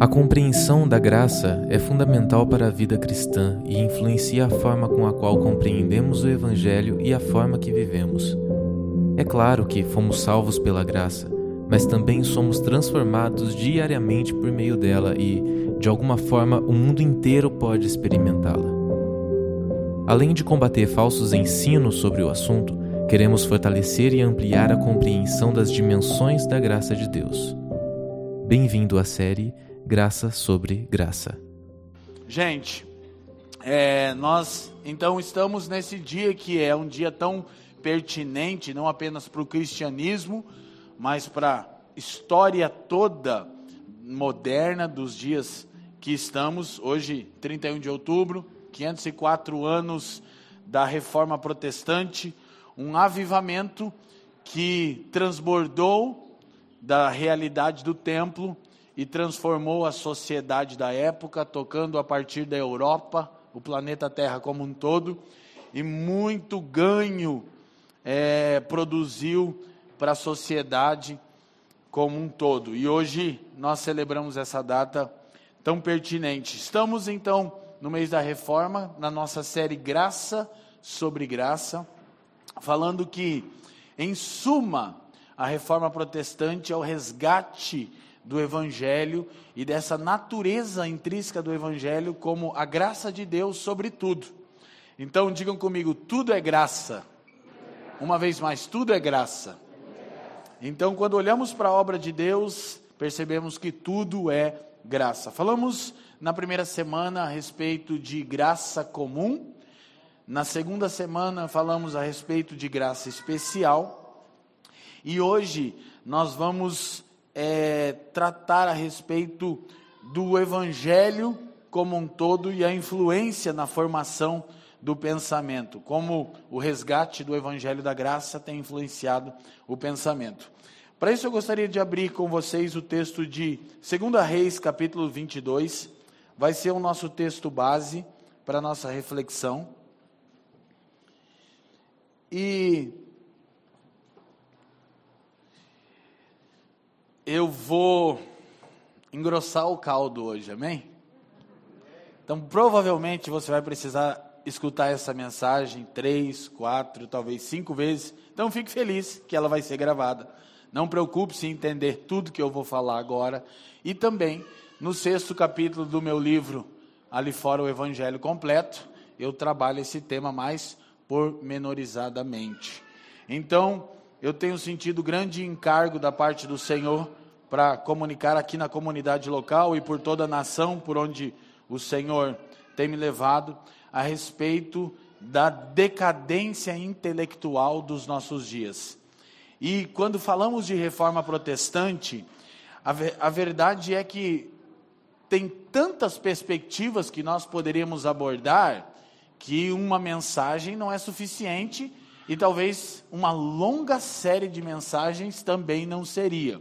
A compreensão da graça é fundamental para a vida cristã e influencia a forma com a qual compreendemos o Evangelho e a forma que vivemos. É claro que fomos salvos pela graça, mas também somos transformados diariamente por meio dela e, de alguma forma, o mundo inteiro pode experimentá-la. Além de combater falsos ensinos sobre o assunto, queremos fortalecer e ampliar a compreensão das dimensões da graça de Deus. Bem-vindo à série Graça sobre Graça. Gente, é, nós então estamos nesse dia que é um dia tão pertinente, não apenas para o cristianismo, mas para a história toda moderna dos dias que estamos. Hoje, 31 de outubro, 504 anos da reforma protestante, um avivamento que transbordou da realidade do templo e transformou a sociedade da época, tocando a partir da Europa, o planeta Terra como um todo, e muito ganho é, produziu para a sociedade como um todo. E hoje nós celebramos essa data tão pertinente. Estamos então no mês da reforma, na nossa série Graça sobre Graça, falando que, em suma, a reforma protestante é o resgate do Evangelho e dessa natureza intrínseca do Evangelho como a graça de Deus sobre tudo. Então digam comigo, tudo é graça. Uma vez mais, tudo é graça. Então, quando olhamos para a obra de Deus, percebemos que tudo é graça. Falamos na primeira semana a respeito de graça comum. Na segunda semana falamos a respeito de graça especial. E hoje nós vamos é, tratar a respeito do Evangelho como um todo e a influência na formação do pensamento, como o resgate do Evangelho da Graça tem influenciado o pensamento. Para isso eu gostaria de abrir com vocês o texto de 2 Reis, capítulo 22, vai ser o nosso texto base para a nossa reflexão. E eu vou engrossar o caldo hoje, amém? Então, provavelmente você vai precisar escutar essa mensagem três, quatro, talvez cinco vezes. Então, fique feliz que ela vai ser gravada. Não preocupe-se em entender tudo que eu vou falar agora. E também, no sexto capítulo do meu livro, Ali Fora o Evangelho Completo, eu trabalho esse tema mais pormenorizadamente. Então, eu tenho sentido grande encargo da parte do Senhor para comunicar aqui na comunidade local e por toda a nação por onde o Senhor tem me levado a respeito da decadência intelectual dos nossos dias. E quando falamos de reforma protestante, a, a verdade é que tem tantas perspectivas que nós poderíamos abordar que uma mensagem não é suficiente e talvez uma longa série de mensagens também não seria.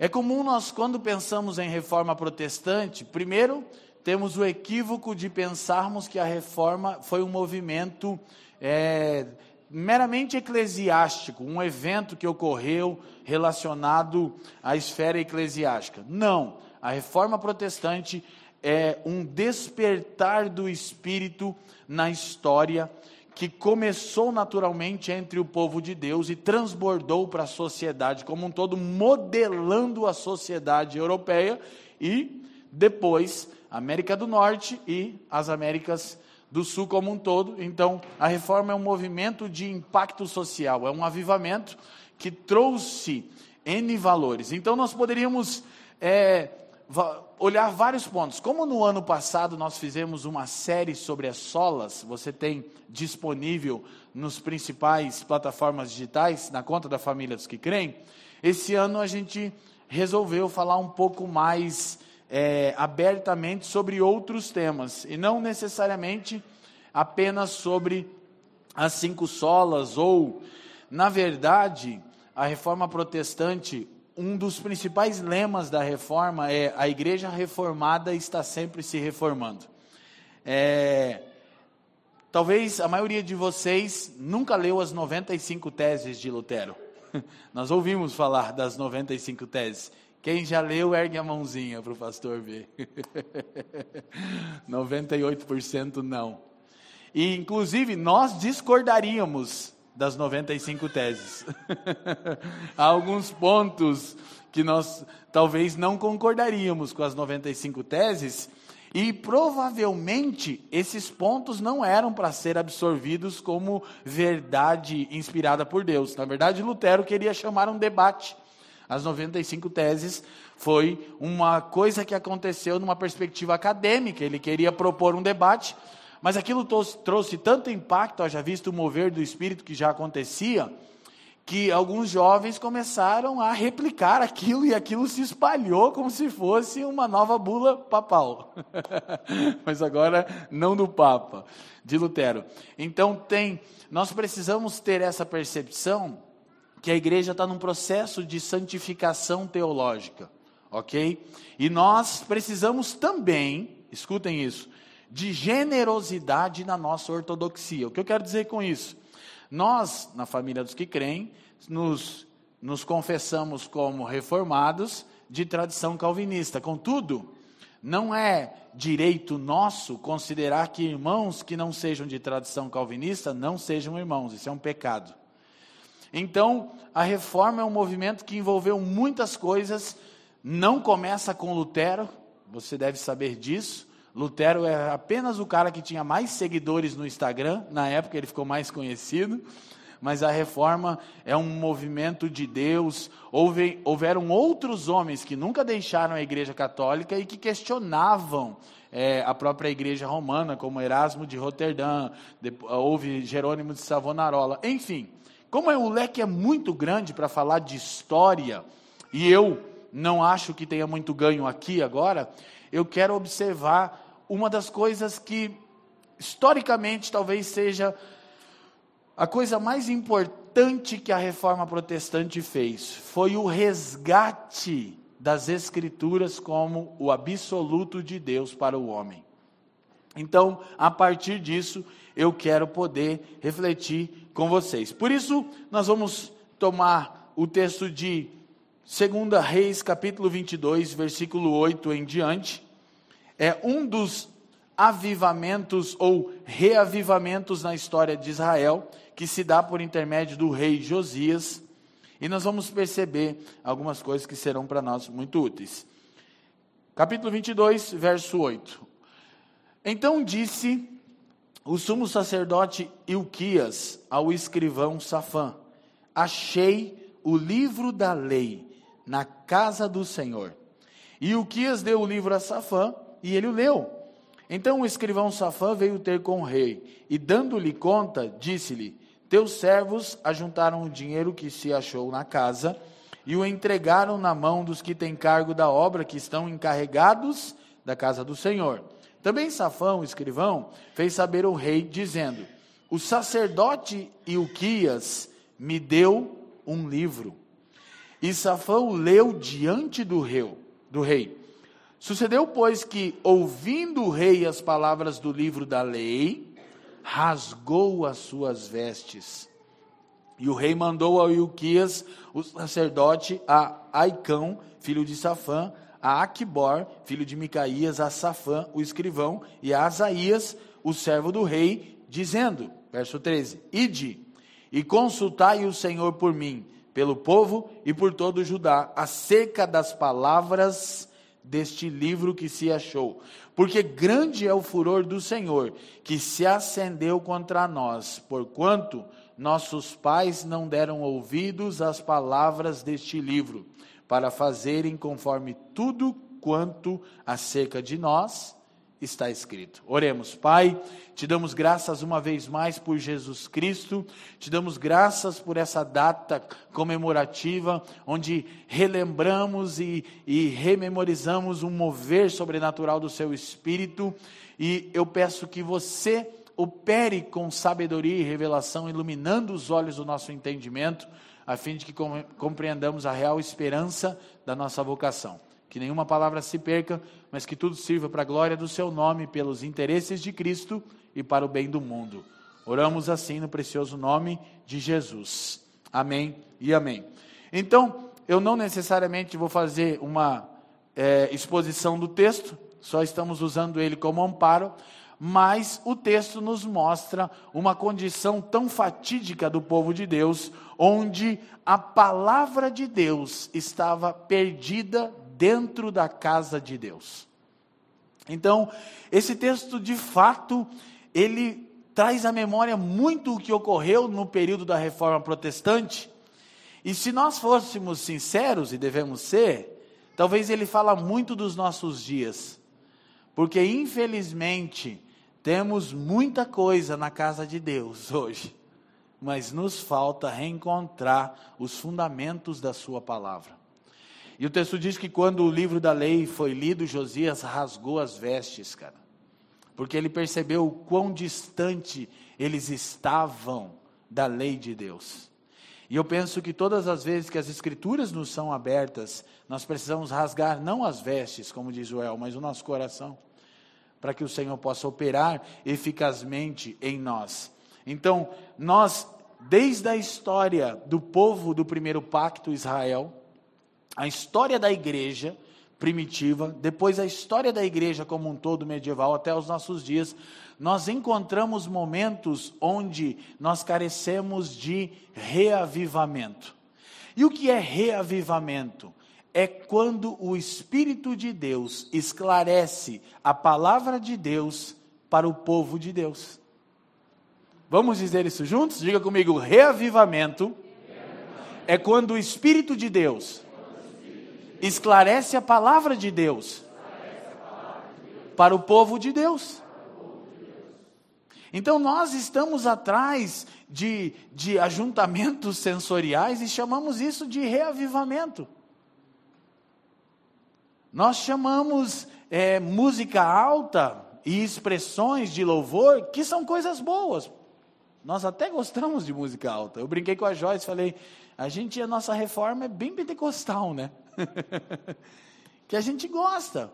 É comum nós, quando pensamos em reforma protestante, primeiro temos o equívoco de pensarmos que a reforma foi um movimento é, meramente eclesiástico, um evento que ocorreu relacionado à esfera eclesiástica. Não, a reforma protestante é um despertar do espírito na história que começou naturalmente entre o povo de Deus e transbordou para a sociedade como um todo, modelando a sociedade europeia e depois América do Norte e as Américas do Sul como um todo. Então, a reforma é um movimento de impacto social, é um avivamento que trouxe N valores. Então, nós poderíamos é, olhar vários pontos. Como no ano passado nós fizemos uma série sobre as solas, você tem disponível nos principais plataformas digitais, na conta da família dos que creem, esse ano a gente resolveu falar um pouco mais é, abertamente sobre outros temas, e não necessariamente apenas sobre as cinco solas, ou, na verdade, a reforma protestante um dos principais lemas da reforma é a igreja reformada está sempre se reformando. É, talvez a maioria de vocês nunca leu as 95 teses de Lutero. Nós ouvimos falar das 95 teses, Quem já leu, ergue a mãozinha para o pastor ver. 98% não. E, inclusive, nós discordaríamos das 95 teses. Há alguns pontos que nós talvez não concordaríamos com as 95 teses, e provavelmente esses pontos não eram para ser absorvidos como verdade inspirada por Deus. Na verdade, Lutero queria chamar um debate. As 95 teses foi uma coisa que aconteceu numa perspectiva acadêmica. Ele queria propor um debate, mas aquilo trouxe tanto impacto, já visto o mover do espírito que já acontecia, que alguns jovens começaram a replicar aquilo e aquilo se espalhou como se fosse uma nova bula papal. Mas agora não do Papa, de Lutero. Então tem, nós precisamos ter essa percepção que a igreja está num processo de santificação teológica, ok? E nós precisamos também, escutem isso, de generosidade na nossa ortodoxia. O que eu quero dizer com isso? Nós, na família dos que creem, nos, nos confessamos como reformados de tradição calvinista. Contudo, não é direito nosso considerar que irmãos que não sejam de tradição calvinista não sejam irmãos. Isso é um pecado. Então, a reforma é um movimento que envolveu muitas coisas. Não começa com Lutero, você deve saber disso. Lutero é apenas o cara que tinha mais seguidores no Instagram, na época ele ficou mais conhecido, mas a reforma é um movimento de Deus. Houve, houveram outros homens que nunca deixaram a igreja católica e que questionavam é, a própria igreja romana, como Erasmo de Roterdã, houve Jerônimo de Savonarola, enfim. Como é, o leque é muito grande para falar de história, e eu não acho que tenha muito ganho aqui agora, eu quero observar uma das coisas que, historicamente, talvez seja a coisa mais importante que a reforma protestante fez. Foi o resgate das Escrituras como o absoluto de Deus para o homem. Então, a partir disso, eu quero poder refletir com vocês. Por isso, nós vamos tomar o texto de 2 Reis, capítulo 22, versículo 8 em diante é um dos avivamentos ou reavivamentos na história de Israel, que se dá por intermédio do rei Josias, e nós vamos perceber algumas coisas que serão para nós muito úteis. Capítulo 22, verso 8. Então disse o sumo sacerdote Ilquias ao escrivão Safã: Achei o livro da lei na casa do Senhor. E Ilquias deu o livro a Safã, e ele o leu. Então o escrivão Safã veio ter com o rei, e dando-lhe conta, disse-lhe: Teus servos ajuntaram o dinheiro que se achou na casa, e o entregaram na mão dos que têm cargo da obra, que estão encarregados da casa do Senhor. Também Safão, o escrivão, fez saber ao rei, dizendo: O sacerdote Ilquias me deu um livro. E Safão leu diante do rei. Do rei. Sucedeu, pois, que, ouvindo o rei as palavras do livro da lei, rasgou as suas vestes. E o rei mandou a Ilquias, o sacerdote, a Aicão, filho de Safã, a Aquibor, filho de Micaías, a Safã, o escrivão, e a Asaías, o servo do rei, dizendo, verso 13: Ide e consultai o Senhor por mim, pelo povo e por todo o Judá, acerca das palavras deste livro que se achou. Porque grande é o furor do Senhor, que se acendeu contra nós, porquanto nossos pais não deram ouvidos às palavras deste livro, para fazerem conforme tudo quanto acerca de nós está escrito. Oremos, Pai, te damos graças uma vez mais por Jesus Cristo, te damos graças por essa data comemorativa, onde relembramos e, e rememorizamos um mover sobrenatural do Seu Espírito, e eu peço que você opere com sabedoria e revelação, iluminando os olhos do nosso entendimento, a fim de que compreendamos a real esperança da nossa vocação que nenhuma palavra se perca, mas que tudo sirva para a glória do seu nome, pelos interesses de Cristo e para o bem do mundo. Oramos assim no precioso nome de Jesus. Amém e amém. Então, eu não necessariamente vou fazer uma é, exposição do texto, só estamos usando ele como amparo, mas o texto nos mostra uma condição tão fatídica do povo de Deus, onde a palavra de Deus estava perdida dentro da casa de Deus. Então, esse texto de fato, ele traz à memória muito o que ocorreu no período da reforma protestante. E se nós fôssemos sinceros, e devemos ser, talvez ele fala muito dos nossos dias. Porque infelizmente temos muita coisa na casa de Deus hoje, mas nos falta reencontrar os fundamentos da Sua palavra. E o texto diz que quando o livro da lei foi lido, Josias rasgou as vestes, cara, porque ele percebeu o quão distante eles estavam da lei de Deus. E eu penso que todas as vezes que as escrituras nos são abertas, nós precisamos rasgar não as vestes, como diz Joel, mas o nosso coração, para que o Senhor possa operar eficazmente em nós. Então, nós, desde a história do povo do primeiro pacto, Israel, a história da igreja primitiva, depois a história da igreja como um todo medieval até os nossos dias, nós encontramos momentos onde nós carecemos de reavivamento. E o que é reavivamento? É quando o Espírito de Deus esclarece a palavra de Deus para o povo de Deus. Vamos dizer isso juntos? Diga comigo: reavivamento é quando o Espírito de Deus esclarece a palavra de Deus para o povo de Deus. Então nós estamos atrás de, de ajuntamentos sensoriais e chamamos isso de reavivamento. Nós chamamos é, música alta e expressões de louvor que são coisas boas. Nós até gostamos de música alta. Eu brinquei com a Joyce, falei, a gente, a nossa reforma é bem pentecostal, né? que a gente gosta.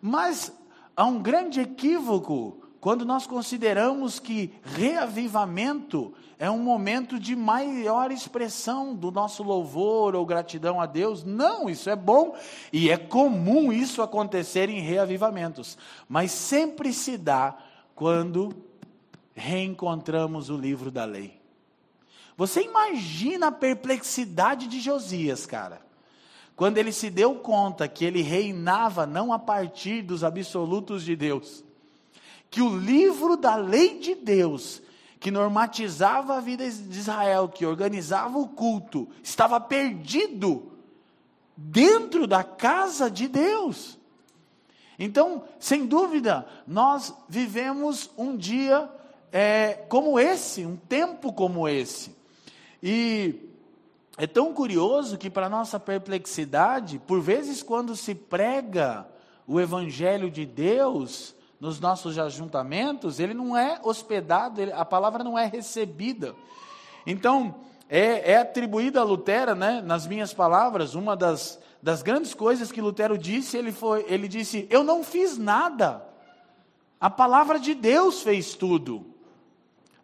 Mas há um grande equívoco quando nós consideramos que reavivamento é um momento de maior expressão do nosso louvor ou gratidão a Deus. Não, isso é bom e é comum isso acontecer em reavivamentos, mas sempre se dá quando reencontramos o livro da lei. Você imagina a perplexidade de Josias, cara quando ele se deu conta que ele reinava não a partir dos absolutos de Deus, que o livro da lei de Deus, que normatizava a vida de Israel, que organizava o culto, estava perdido dentro da casa de Deus. Então, sem dúvida, nós vivemos um dia é, como esse, um tempo como esse. E é tão curioso que, para nossa perplexidade, por vezes, quando se prega o Evangelho de Deus nos nossos ajuntamentos, ele não é hospedado, ele, a palavra não é recebida. Então, é, é atribuída a Lutero, né, nas minhas palavras, uma das, das grandes coisas que Lutero disse, ele, foi, ele disse: Eu não fiz nada, a palavra de Deus fez tudo.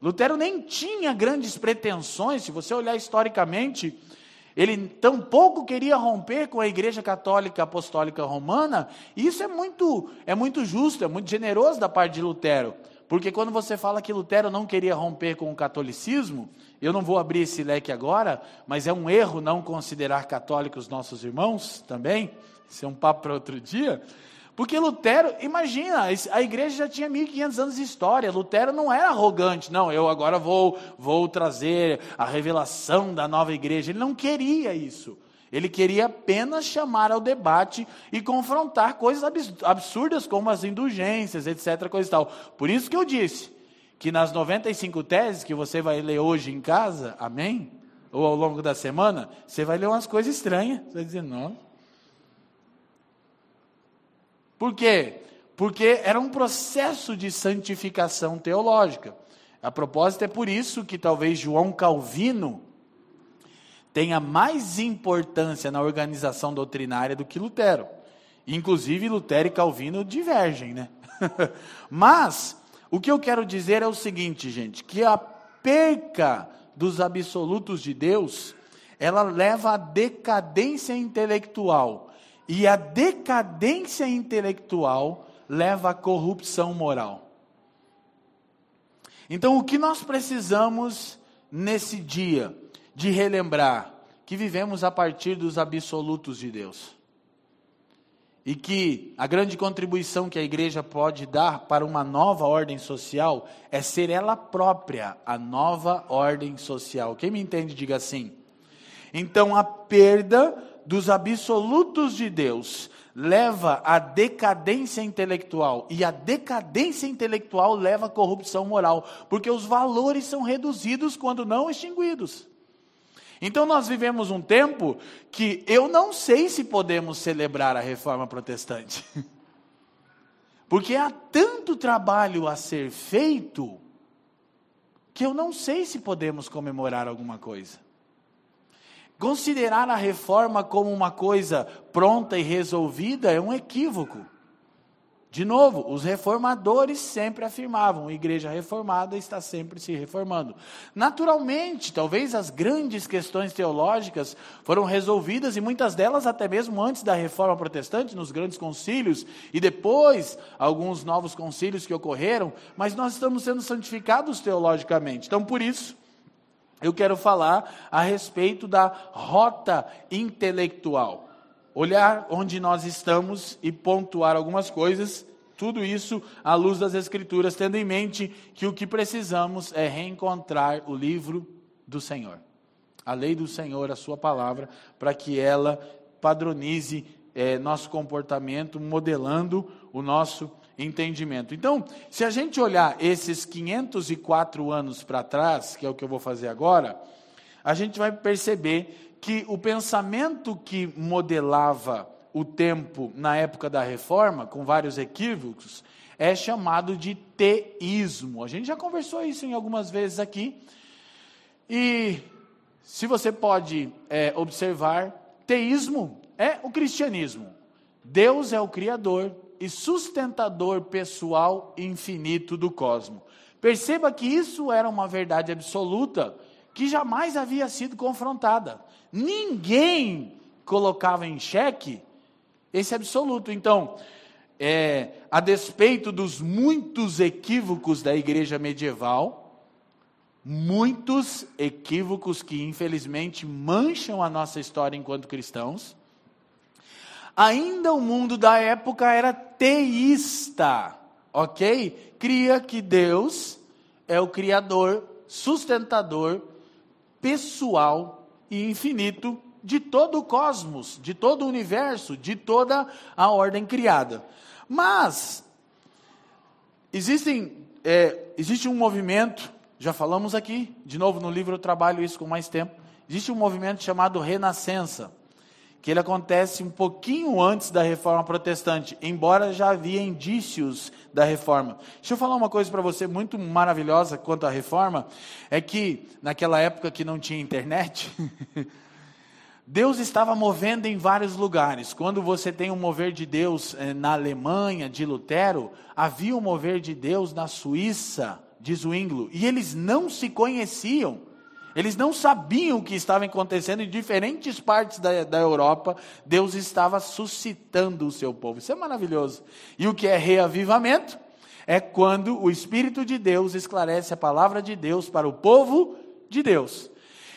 Lutero nem tinha grandes pretensões, se você olhar historicamente, ele tampouco queria romper com a Igreja Católica Apostólica Romana, e isso é muito, é muito justo, é muito generoso da parte de Lutero. Porque quando você fala que Lutero não queria romper com o catolicismo, eu não vou abrir esse leque agora, mas é um erro não considerar católicos nossos irmãos também, isso é um papo para outro dia. Porque Lutero, imagina, a igreja já tinha 1500 anos de história. Lutero não era arrogante, não, eu agora vou, vou trazer a revelação da nova igreja. Ele não queria isso. Ele queria apenas chamar ao debate e confrontar coisas absurdas como as indulgências, etc, coisa e tal. Por isso que eu disse que nas 95 teses que você vai ler hoje em casa, amém? Ou ao longo da semana, você vai ler umas coisas estranhas. Você vai dizer, não, por quê? Porque era um processo de santificação teológica. A propósito, é por isso que talvez João Calvino tenha mais importância na organização doutrinária do que Lutero. Inclusive, Lutero e Calvino divergem, né? Mas, o que eu quero dizer é o seguinte, gente: que a perca dos absolutos de Deus ela leva à decadência intelectual. E a decadência intelectual leva à corrupção moral. Então, o que nós precisamos nesse dia de relembrar que vivemos a partir dos absolutos de Deus. E que a grande contribuição que a igreja pode dar para uma nova ordem social é ser ela própria a nova ordem social. Quem me entende, diga assim. Então, a perda dos absolutos de Deus leva à decadência intelectual, e a decadência intelectual leva à corrupção moral, porque os valores são reduzidos quando não extinguidos. Então nós vivemos um tempo que eu não sei se podemos celebrar a reforma protestante. Porque há tanto trabalho a ser feito que eu não sei se podemos comemorar alguma coisa. Considerar a reforma como uma coisa pronta e resolvida é um equívoco. De novo, os reformadores sempre afirmavam: a igreja reformada está sempre se reformando. Naturalmente, talvez as grandes questões teológicas foram resolvidas, e muitas delas até mesmo antes da reforma protestante, nos grandes concílios, e depois alguns novos concílios que ocorreram, mas nós estamos sendo santificados teologicamente. Então, por isso, eu quero falar a respeito da rota intelectual. Olhar onde nós estamos e pontuar algumas coisas, tudo isso à luz das Escrituras, tendo em mente que o que precisamos é reencontrar o livro do Senhor, a lei do Senhor, a Sua palavra, para que ela padronize é, nosso comportamento, modelando o nosso entendimento. Então, se a gente olhar esses 504 anos para trás, que é o que eu vou fazer agora, a gente vai perceber que o pensamento que modelava o tempo na época da reforma, com vários equívocos, é chamado de teísmo. A gente já conversou isso em algumas vezes aqui. E se você pode é, observar, teísmo é o cristianismo. Deus é o Criador e sustentador pessoal infinito do cosmos. Perceba que isso era uma verdade absoluta que jamais havia sido confrontada. Ninguém colocava em xeque esse absoluto. Então, é, a despeito dos muitos equívocos da igreja medieval, muitos equívocos que infelizmente mancham a nossa história enquanto cristãos, ainda o mundo da época era teísta, ok? Cria que Deus é o criador, sustentador, pessoal e infinito de todo o cosmos, de todo o universo, de toda a ordem criada. Mas existem, é, existe um movimento, já falamos aqui, de novo no livro eu trabalho isso com mais tempo. Existe um movimento chamado Renascença, que ele acontece um pouquinho antes da Reforma Protestante, embora já havia indícios da Reforma. Deixa eu falar uma coisa para você muito maravilhosa quanto à Reforma, é que naquela época que não tinha internet, Deus estava movendo em vários lugares. Quando você tem um mover de Deus eh, na Alemanha, de Lutero, havia um mover de Deus na Suíça, de Zwinglio, e eles não se conheciam. Eles não sabiam o que estava acontecendo em diferentes partes da, da Europa. Deus estava suscitando o seu povo. Isso é maravilhoso. E o que é reavivamento? É quando o Espírito de Deus esclarece a palavra de Deus para o povo de Deus.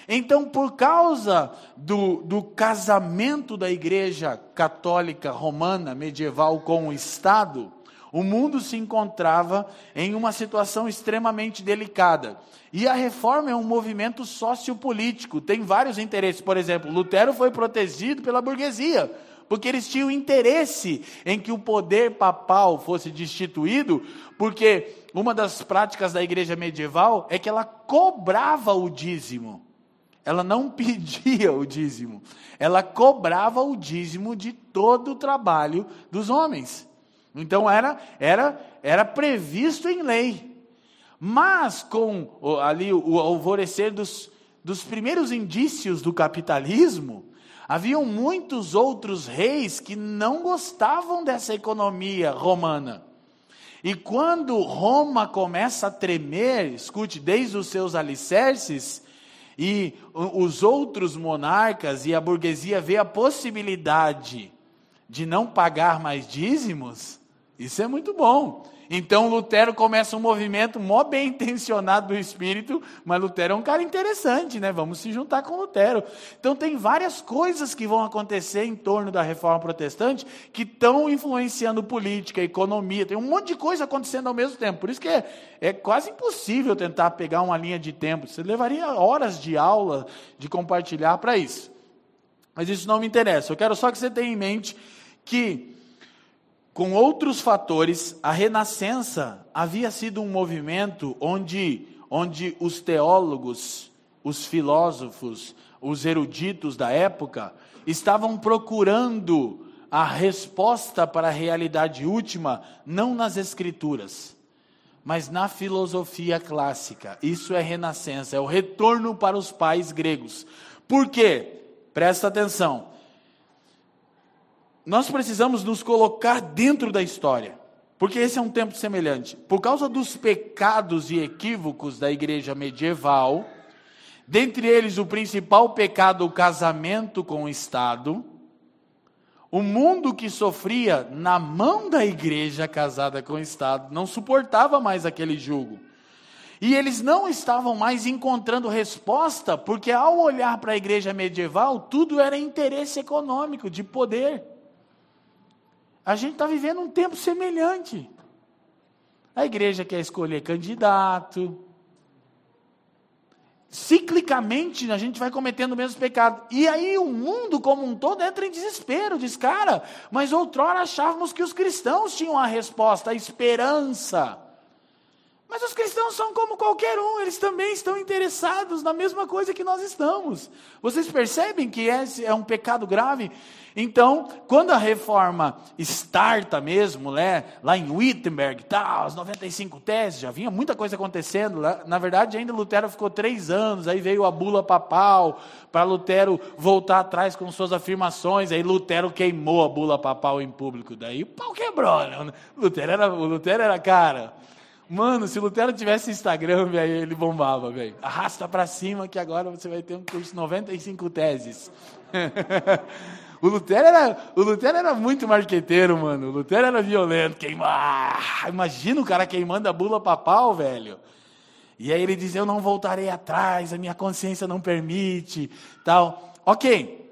Então, por causa do, do casamento da igreja católica romana medieval com o Estado, o mundo se encontrava em uma situação extremamente delicada. E a reforma é um movimento sociopolítico, tem vários interesses. Por exemplo, Lutero foi protegido pela burguesia, porque eles tinham interesse em que o poder papal fosse destituído, porque uma das práticas da igreja medieval é que ela cobrava o dízimo. Ela não pedia o dízimo, ela cobrava o dízimo de todo o trabalho dos homens. Então era era era previsto em lei. Mas com ali o alvorecer dos, dos primeiros indícios do capitalismo, haviam muitos outros reis que não gostavam dessa economia romana. E quando Roma começa a tremer, escute, desde os seus alicerces, e os outros monarcas e a burguesia vê a possibilidade de não pagar mais dízimos, isso é muito bom. Então Lutero começa um movimento mó bem intencionado do espírito, mas Lutero é um cara interessante, né? Vamos se juntar com Lutero. Então tem várias coisas que vão acontecer em torno da reforma protestante que estão influenciando política, economia, tem um monte de coisa acontecendo ao mesmo tempo. Por isso que é, é quase impossível tentar pegar uma linha de tempo. Você levaria horas de aula de compartilhar para isso. Mas isso não me interessa. Eu quero só que você tenha em mente que com outros fatores, a Renascença havia sido um movimento onde, onde os teólogos, os filósofos, os eruditos da época estavam procurando a resposta para a realidade última, não nas Escrituras, mas na filosofia clássica. Isso é renascença, é o retorno para os pais gregos. Por quê? Presta atenção nós precisamos nos colocar dentro da história, porque esse é um tempo semelhante. Por causa dos pecados e equívocos da igreja medieval, dentre eles o principal pecado, o casamento com o Estado, o mundo que sofria na mão da igreja casada com o Estado não suportava mais aquele jugo. E eles não estavam mais encontrando resposta, porque ao olhar para a igreja medieval, tudo era interesse econômico, de poder. A gente está vivendo um tempo semelhante. A igreja quer escolher candidato. Ciclicamente a gente vai cometendo o mesmo pecado. E aí o mundo como um todo entra em desespero. Diz, cara, mas outrora achávamos que os cristãos tinham a resposta, a esperança. Mas os cristãos são como qualquer um, eles também estão interessados na mesma coisa que nós estamos. Vocês percebem que esse é um pecado grave? Então, quando a reforma starta mesmo, né, lá em Wittenberg, tá, as 95 teses, já vinha muita coisa acontecendo. Lá, na verdade, ainda Lutero ficou três anos, aí veio a bula papal, para Lutero voltar atrás com suas afirmações, aí Lutero queimou a bula papal em público, daí o pau quebrou. Né? Lutero era, Lutero era cara. Mano, se Lutero tivesse Instagram, velho, ele bombava, velho. Arrasta para cima que agora você vai ter um curso de 95 teses. O Lutero era, o Lutero era muito marqueteiro, mano. O Lutero era violento, queimar. Imagina o cara queimando a bula papal, velho. E aí ele diz: Eu não voltarei atrás, a minha consciência não permite, tal. Ok.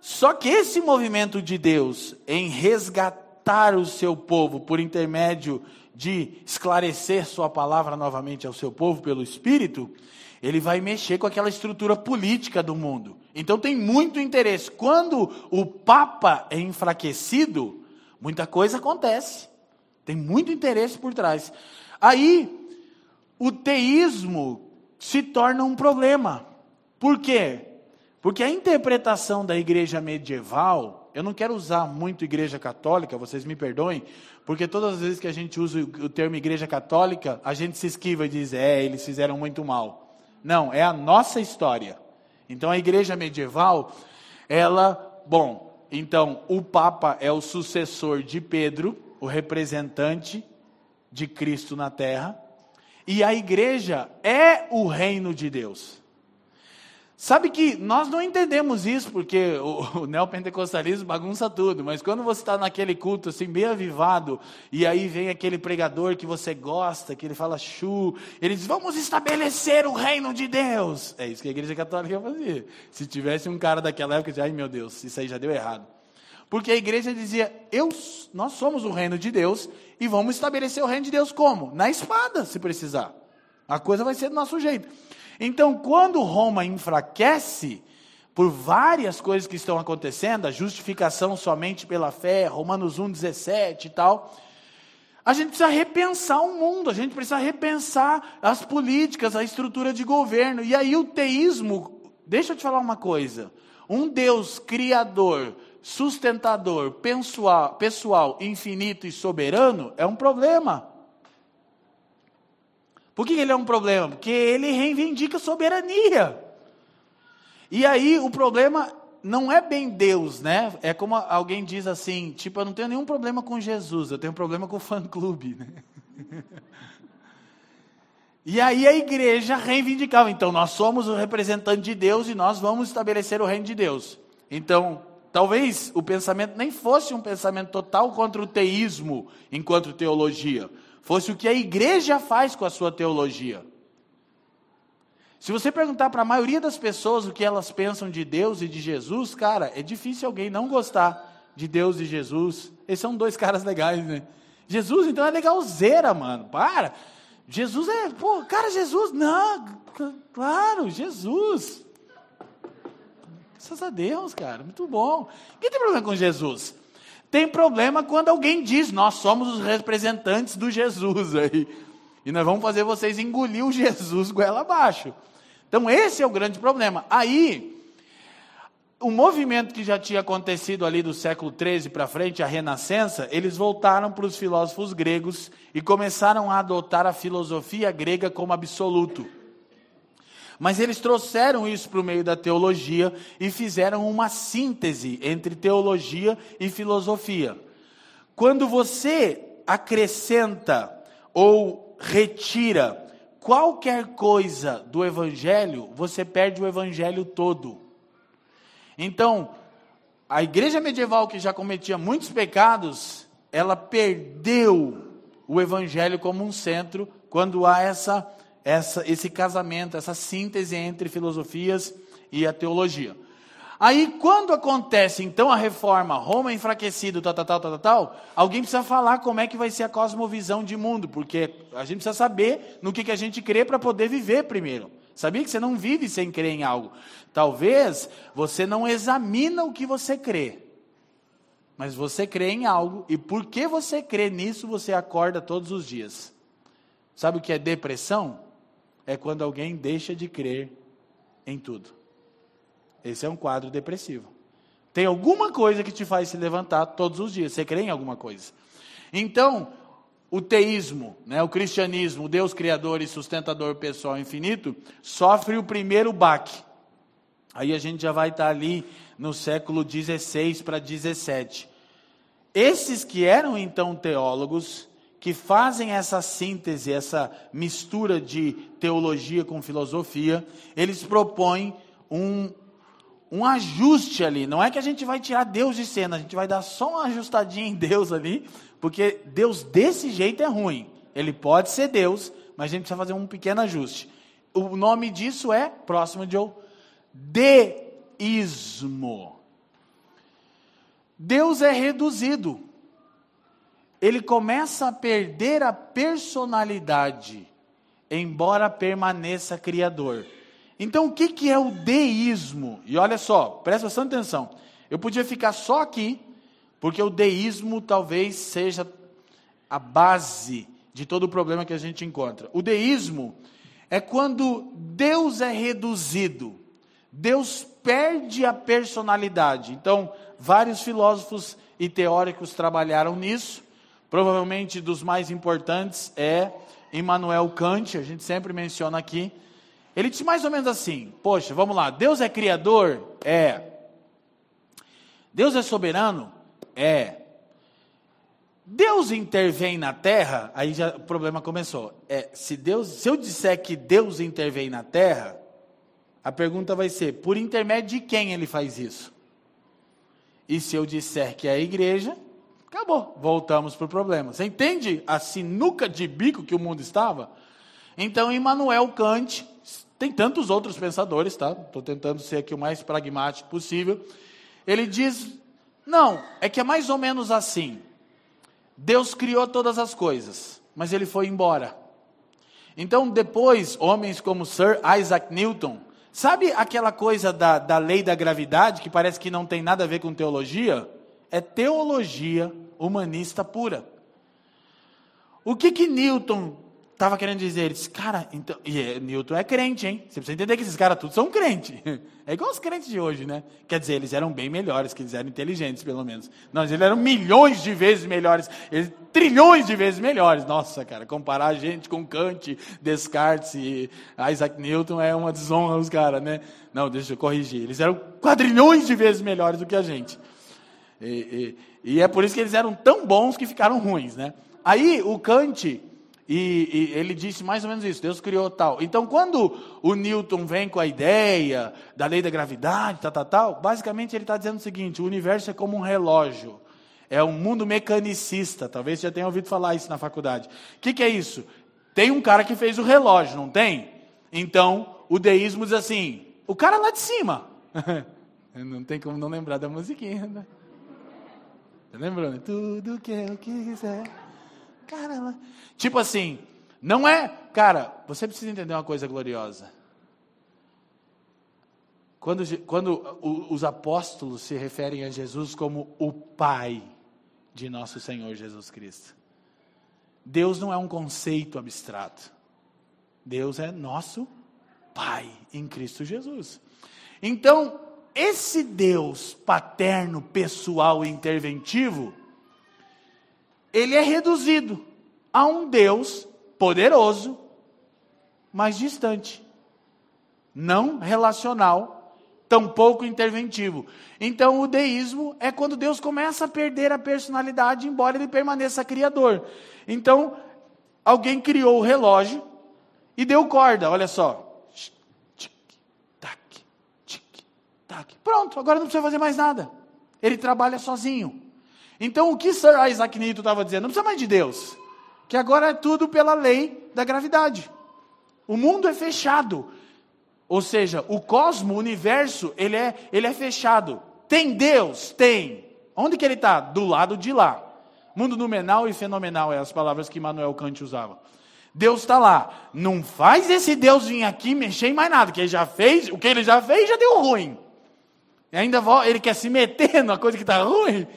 Só que esse movimento de Deus em resgatar o seu povo por intermédio de esclarecer sua palavra novamente ao seu povo pelo Espírito, ele vai mexer com aquela estrutura política do mundo. Então tem muito interesse. Quando o Papa é enfraquecido, muita coisa acontece. Tem muito interesse por trás. Aí, o teísmo se torna um problema. Por quê? Porque a interpretação da igreja medieval, eu não quero usar muito igreja católica, vocês me perdoem, porque todas as vezes que a gente usa o termo igreja católica, a gente se esquiva e diz, é, eles fizeram muito mal. Não, é a nossa história. Então a igreja medieval, ela, bom, então o Papa é o sucessor de Pedro, o representante de Cristo na terra, e a igreja é o reino de Deus. Sabe que nós não entendemos isso, porque o, o neopentecostalismo bagunça tudo, mas quando você está naquele culto assim, bem avivado, e aí vem aquele pregador que você gosta, que ele fala chu, ele diz: Vamos estabelecer o reino de Deus. É isso que a igreja católica fazia. Se tivesse um cara daquela época, dizia: Ai meu Deus, isso aí já deu errado. Porque a igreja dizia: Eu, Nós somos o reino de Deus e vamos estabelecer o reino de Deus como? Na espada, se precisar. A coisa vai ser do nosso jeito. Então, quando Roma enfraquece, por várias coisas que estão acontecendo, a justificação somente pela fé, Romanos 1,17 e tal, a gente precisa repensar o mundo, a gente precisa repensar as políticas, a estrutura de governo. E aí o teísmo, deixa eu te falar uma coisa: um Deus criador, sustentador, pessoal, pessoal infinito e soberano é um problema. Por que ele é um problema? Porque ele reivindica soberania. E aí o problema não é bem Deus, né? É como alguém diz assim, tipo, eu não tenho nenhum problema com Jesus, eu tenho problema com o fã-clube, né? E aí a igreja reivindicava, então nós somos o representante de Deus e nós vamos estabelecer o reino de Deus. Então, talvez o pensamento nem fosse um pensamento total contra o teísmo enquanto teologia, fosse o que a igreja faz com a sua teologia. Se você perguntar para a maioria das pessoas o que elas pensam de Deus e de Jesus, cara, é difícil alguém não gostar de Deus e Jesus. Eles são dois caras legais, né? Jesus, então, é legalzeira, mano. Para. Jesus é, pô, cara, Jesus, não, claro, Jesus. Graças a Deus, cara, muito bom. Quem tem problema com Jesus? Tem problema quando alguém diz, nós somos os representantes do Jesus aí. E nós vamos fazer vocês engolir o Jesus goela abaixo. Então esse é o grande problema. Aí, o movimento que já tinha acontecido ali do século XIII para frente, a Renascença, eles voltaram para os filósofos gregos e começaram a adotar a filosofia grega como absoluto. Mas eles trouxeram isso para o meio da teologia e fizeram uma síntese entre teologia e filosofia. Quando você acrescenta ou retira qualquer coisa do evangelho, você perde o evangelho todo. Então, a igreja medieval que já cometia muitos pecados, ela perdeu o evangelho como um centro quando há essa, essa, esse casamento, essa síntese entre filosofias e a teologia. Aí, quando acontece então a reforma, Roma enfraquecido, tal, tal, tal, tal, tal, alguém precisa falar como é que vai ser a cosmovisão de mundo, porque a gente precisa saber no que, que a gente crê para poder viver primeiro. Sabia que você não vive sem crer em algo? Talvez você não examina o que você crê, mas você crê em algo e porque você crê nisso você acorda todos os dias. Sabe o que é depressão? É quando alguém deixa de crer em tudo. Esse é um quadro depressivo. Tem alguma coisa que te faz se levantar todos os dias. Você crê em alguma coisa. Então, o teísmo, né, o cristianismo, o Deus criador e sustentador pessoal infinito, sofre o primeiro baque. Aí a gente já vai estar ali no século 16 para 17. Esses que eram então teólogos, que fazem essa síntese, essa mistura de teologia com filosofia, eles propõem um, um ajuste ali. Não é que a gente vai tirar Deus de cena, a gente vai dar só uma ajustadinha em Deus ali, porque Deus desse jeito é ruim. Ele pode ser Deus, mas a gente precisa fazer um pequeno ajuste. O nome disso é, próximo de eu, deísmo. Deus é reduzido. Ele começa a perder a personalidade, embora permaneça criador. Então, o que, que é o deísmo? E olha só, presta bastante atenção. Eu podia ficar só aqui porque o deísmo talvez seja a base de todo o problema que a gente encontra. O deísmo é quando Deus é reduzido, Deus perde a personalidade. Então, vários filósofos e teóricos trabalharam nisso. Provavelmente dos mais importantes é Immanuel Kant, a gente sempre menciona aqui. Ele disse mais ou menos assim: Poxa, vamos lá, Deus é criador? É. Deus é soberano? É. Deus intervém na terra, aí já o problema começou. É, se Deus, se eu disser que Deus intervém na terra, a pergunta vai ser: por intermédio de quem ele faz isso? E se eu disser que é a igreja, acabou, voltamos para o problema. Você entende a sinuca de bico que o mundo estava? Então, Immanuel Kant, tem tantos outros pensadores, tá? Estou tentando ser aqui o mais pragmático possível. Ele diz não, é que é mais ou menos assim. Deus criou todas as coisas, mas ele foi embora. Então, depois, homens como Sir Isaac Newton, sabe aquela coisa da, da lei da gravidade, que parece que não tem nada a ver com teologia? É teologia humanista pura. O que que Newton estava querendo dizer, ele disse, cara, então, e é, Newton é crente, hein? Você precisa entender que esses caras todos são crentes. É igual os crentes de hoje, né? Quer dizer, eles eram bem melhores, que eles eram inteligentes, pelo menos. Nós, eles eram milhões de vezes melhores, eles, trilhões de vezes melhores. Nossa, cara, comparar a gente com Kant, Descartes e Isaac Newton é uma desonra aos caras, né? Não, deixa eu corrigir. Eles eram quadrilhões de vezes melhores do que a gente. E, e, e é por isso que eles eram tão bons que ficaram ruins, né? Aí, o Kant E, ele disse mais ou menos isso: Deus criou tal. Então, quando o Newton vem com a ideia da lei da gravidade, tal, tal, tal, basicamente ele está dizendo o seguinte: o universo é como um relógio. É um mundo mecanicista. Talvez você já tenha ouvido falar isso na faculdade. O que, que é isso? Tem um cara que fez o relógio, não tem? Então, o deísmo diz assim: o cara lá de cima. não tem como não lembrar da musiquinha, né? Tá lembrando? Tudo que eu quiser. Caramba. Tipo assim, não é. Cara, você precisa entender uma coisa gloriosa. Quando, quando os apóstolos se referem a Jesus como o Pai de nosso Senhor Jesus Cristo, Deus não é um conceito abstrato. Deus é nosso Pai em Cristo Jesus. Então, esse Deus paterno, pessoal e interventivo, ele é reduzido a um Deus poderoso, mas distante, não relacional, tampouco interventivo. Então, o deísmo é quando Deus começa a perder a personalidade, embora ele permaneça criador. Então, alguém criou o relógio e deu corda, olha só. Pronto, agora não precisa fazer mais nada. Ele trabalha sozinho. Então, o que Sir Isaac Newton estava dizendo? Não precisa mais de Deus. Que agora é tudo pela lei da gravidade. O mundo é fechado. Ou seja, o cosmo, o universo, ele é, ele é fechado. Tem Deus? Tem. Onde que ele está? Do lado de lá. Mundo numenal e fenomenal é as palavras que Immanuel Kant usava. Deus está lá. Não faz esse Deus vir aqui mexer em mais nada, que ele já fez, o que ele já fez já deu ruim. E ainda ele quer se meter numa coisa que está ruim.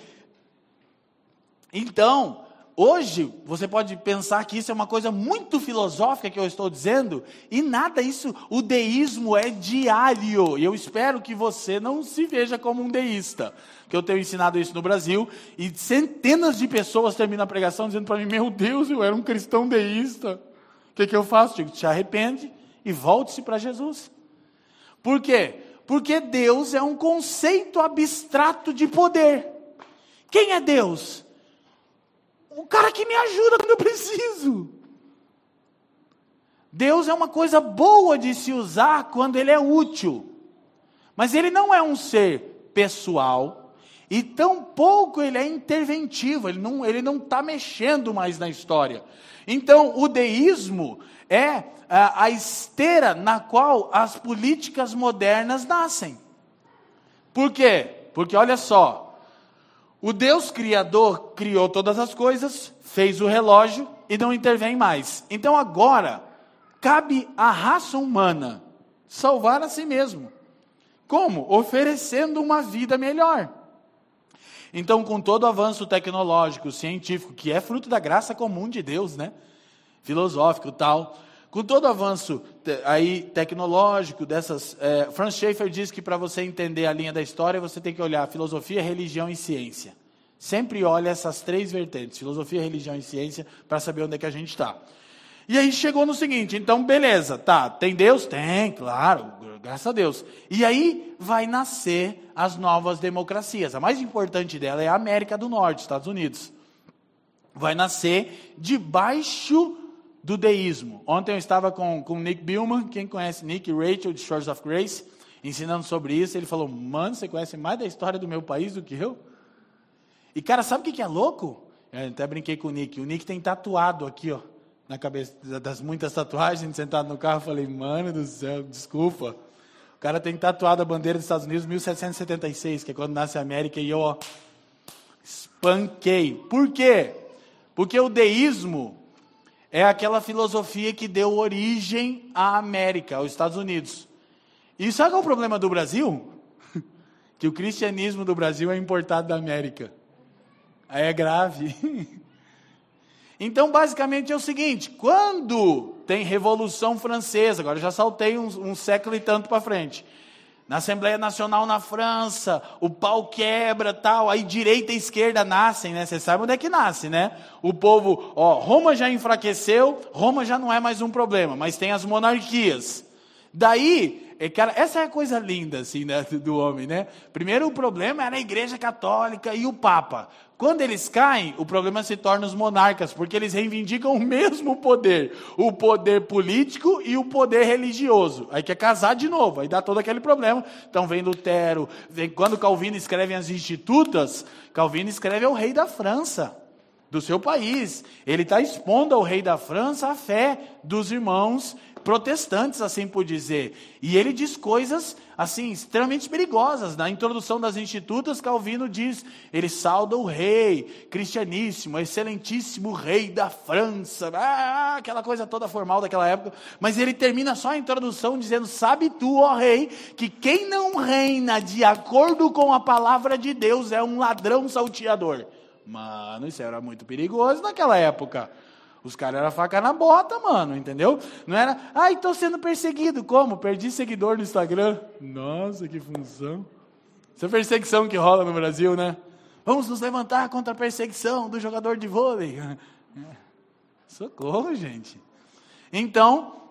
Então, hoje, você pode pensar que isso é uma coisa muito filosófica que eu estou dizendo, e nada isso, o deísmo é diário. E eu espero que você não se veja como um deísta. Que eu tenho ensinado isso no Brasil, e centenas de pessoas terminam a pregação dizendo para mim: Meu Deus, eu era um cristão deísta. O que, que eu faço? Digo, te arrepende e volte-se para Jesus. Por quê? Porque Deus é um conceito abstrato de poder. Quem é Deus? O cara que me ajuda quando eu preciso. Deus é uma coisa boa de se usar quando ele é útil. Mas ele não é um ser pessoal e tampouco ele é interventivo, ele não ele não está mexendo mais na história. Então, o deísmo é a, a esteira na qual as políticas modernas nascem. Por quê? Porque olha só, o Deus Criador criou todas as coisas, fez o relógio e não intervém mais. Então agora, cabe à raça humana salvar a si mesmo. Como? Oferecendo uma vida melhor. Então, com todo o avanço tecnológico, científico, que é fruto da graça comum de Deus, né? Filosófico tal, com todo o avanço aí tecnológico dessas, é, Franz Schaeffer diz que para você entender a linha da história você tem que olhar filosofia, religião e ciência. Sempre olha essas três vertentes, filosofia, religião e ciência, para saber onde é que a gente está. E aí chegou no seguinte, então beleza, tá, tem Deus? Tem, claro, graças a Deus. E aí vai nascer as novas democracias. A mais importante dela é a América do Norte, Estados Unidos. Vai nascer debaixo do deísmo. Ontem eu estava com o Nick Billman, quem conhece Nick e Rachel de Shores of Grace, ensinando sobre isso. Ele falou: Mano, você conhece mais da história do meu país do que eu? E cara, sabe o que é louco? Eu até brinquei com o Nick. O Nick tem tatuado aqui, ó, na cabeça das muitas tatuagens, sentado no carro. Eu falei: Mano do céu, desculpa. O cara tem tatuado a bandeira dos Estados Unidos 1776, que é quando nasce a América, e eu, ó, espanquei. Por quê? Porque o deísmo é aquela filosofia que deu origem à América, aos Estados Unidos. E sabe qual é o problema do Brasil? que o cristianismo do Brasil é importado da América. Aí é grave. então, basicamente é o seguinte: quando tem Revolução Francesa, agora já saltei um, um século e tanto para frente. Na Assembleia Nacional na França, o pau quebra, tal, aí direita e esquerda nascem, né? Você sabe onde é que nasce, né? O povo, ó, Roma já enfraqueceu, Roma já não é mais um problema, mas tem as monarquias. Daí, é, cara, essa é a coisa linda, assim, né, do homem, né? Primeiro o problema era a igreja católica e o Papa. Quando eles caem, o problema se torna os monarcas, porque eles reivindicam o mesmo poder, o poder político e o poder religioso. Aí quer casar de novo, aí dá todo aquele problema. Então vem Lutero, vem, quando Calvino escreve as Institutas, Calvino escreve ao rei da França do seu país. Ele está expondo ao rei da França a fé dos irmãos protestantes, assim por dizer. E ele diz coisas assim extremamente perigosas. Na introdução das Institutas, Calvino diz: ele sauda o rei, cristianíssimo, excelentíssimo rei da França, ah, aquela coisa toda formal daquela época. Mas ele termina só a introdução dizendo: Sabe tu, ó rei, que quem não reina de acordo com a palavra de Deus é um ladrão salteador. Mano, isso era muito perigoso naquela época. Os caras eram faca na bota, mano, entendeu? Não era, ai, estou sendo perseguido. Como? Perdi seguidor no Instagram. Nossa, que função. Essa perseguição que rola no Brasil, né? Vamos nos levantar contra a perseguição do jogador de vôlei. Socorro, gente. Então,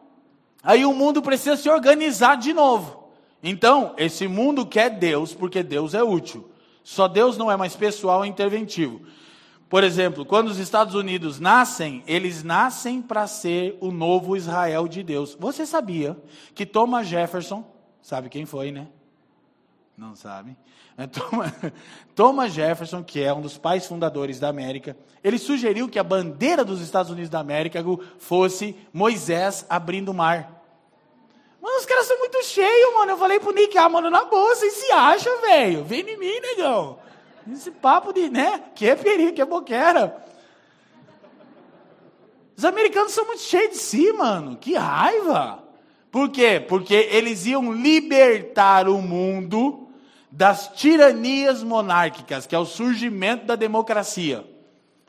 aí o mundo precisa se organizar de novo. Então, esse mundo quer Deus, porque Deus é útil. Só Deus não é mais pessoal e interventivo. Por exemplo, quando os Estados Unidos nascem, eles nascem para ser o novo Israel de Deus. Você sabia que Thomas Jefferson, sabe quem foi, né? Não sabe? É, Thomas Jefferson, que é um dos pais fundadores da América, ele sugeriu que a bandeira dos Estados Unidos da América fosse Moisés abrindo o mar. Mano, os caras são muito cheios, mano. Eu falei pro Nick, ah, mano, na boa, vocês se acham, velho. Vem em mim, negão. Esse papo de, né? Que é perigo, que é boquera. Os americanos são muito cheios de si, mano. Que raiva. Por quê? Porque eles iam libertar o mundo das tiranias monárquicas, que é o surgimento da democracia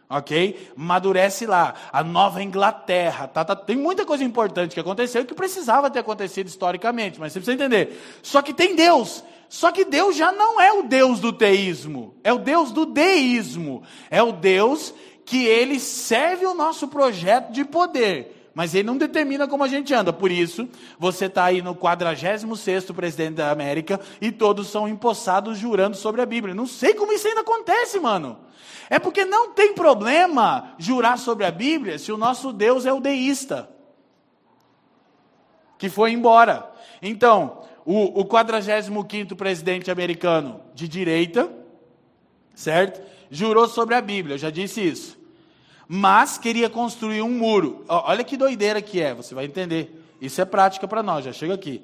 ok? Madurece lá. A Nova Inglaterra, tá, tá, tem muita coisa importante que aconteceu que precisava ter acontecido historicamente, mas você precisa entender. Só que tem Deus. Só que Deus já não é o Deus do teísmo, é o Deus do deísmo. É o Deus que ele serve o nosso projeto de poder mas ele não determina como a gente anda. Por isso, você está aí no 46 presidente da América e todos são empossados jurando sobre a Bíblia. Não sei como isso ainda acontece, mano. É porque não tem problema jurar sobre a Bíblia se o nosso Deus é o deísta, que foi embora. Então, o, o 45 presidente americano de direita, certo? Jurou sobre a Bíblia, eu já disse isso mas queria construir um muro. Olha que doideira que é, você vai entender. Isso é prática para nós, já chega aqui.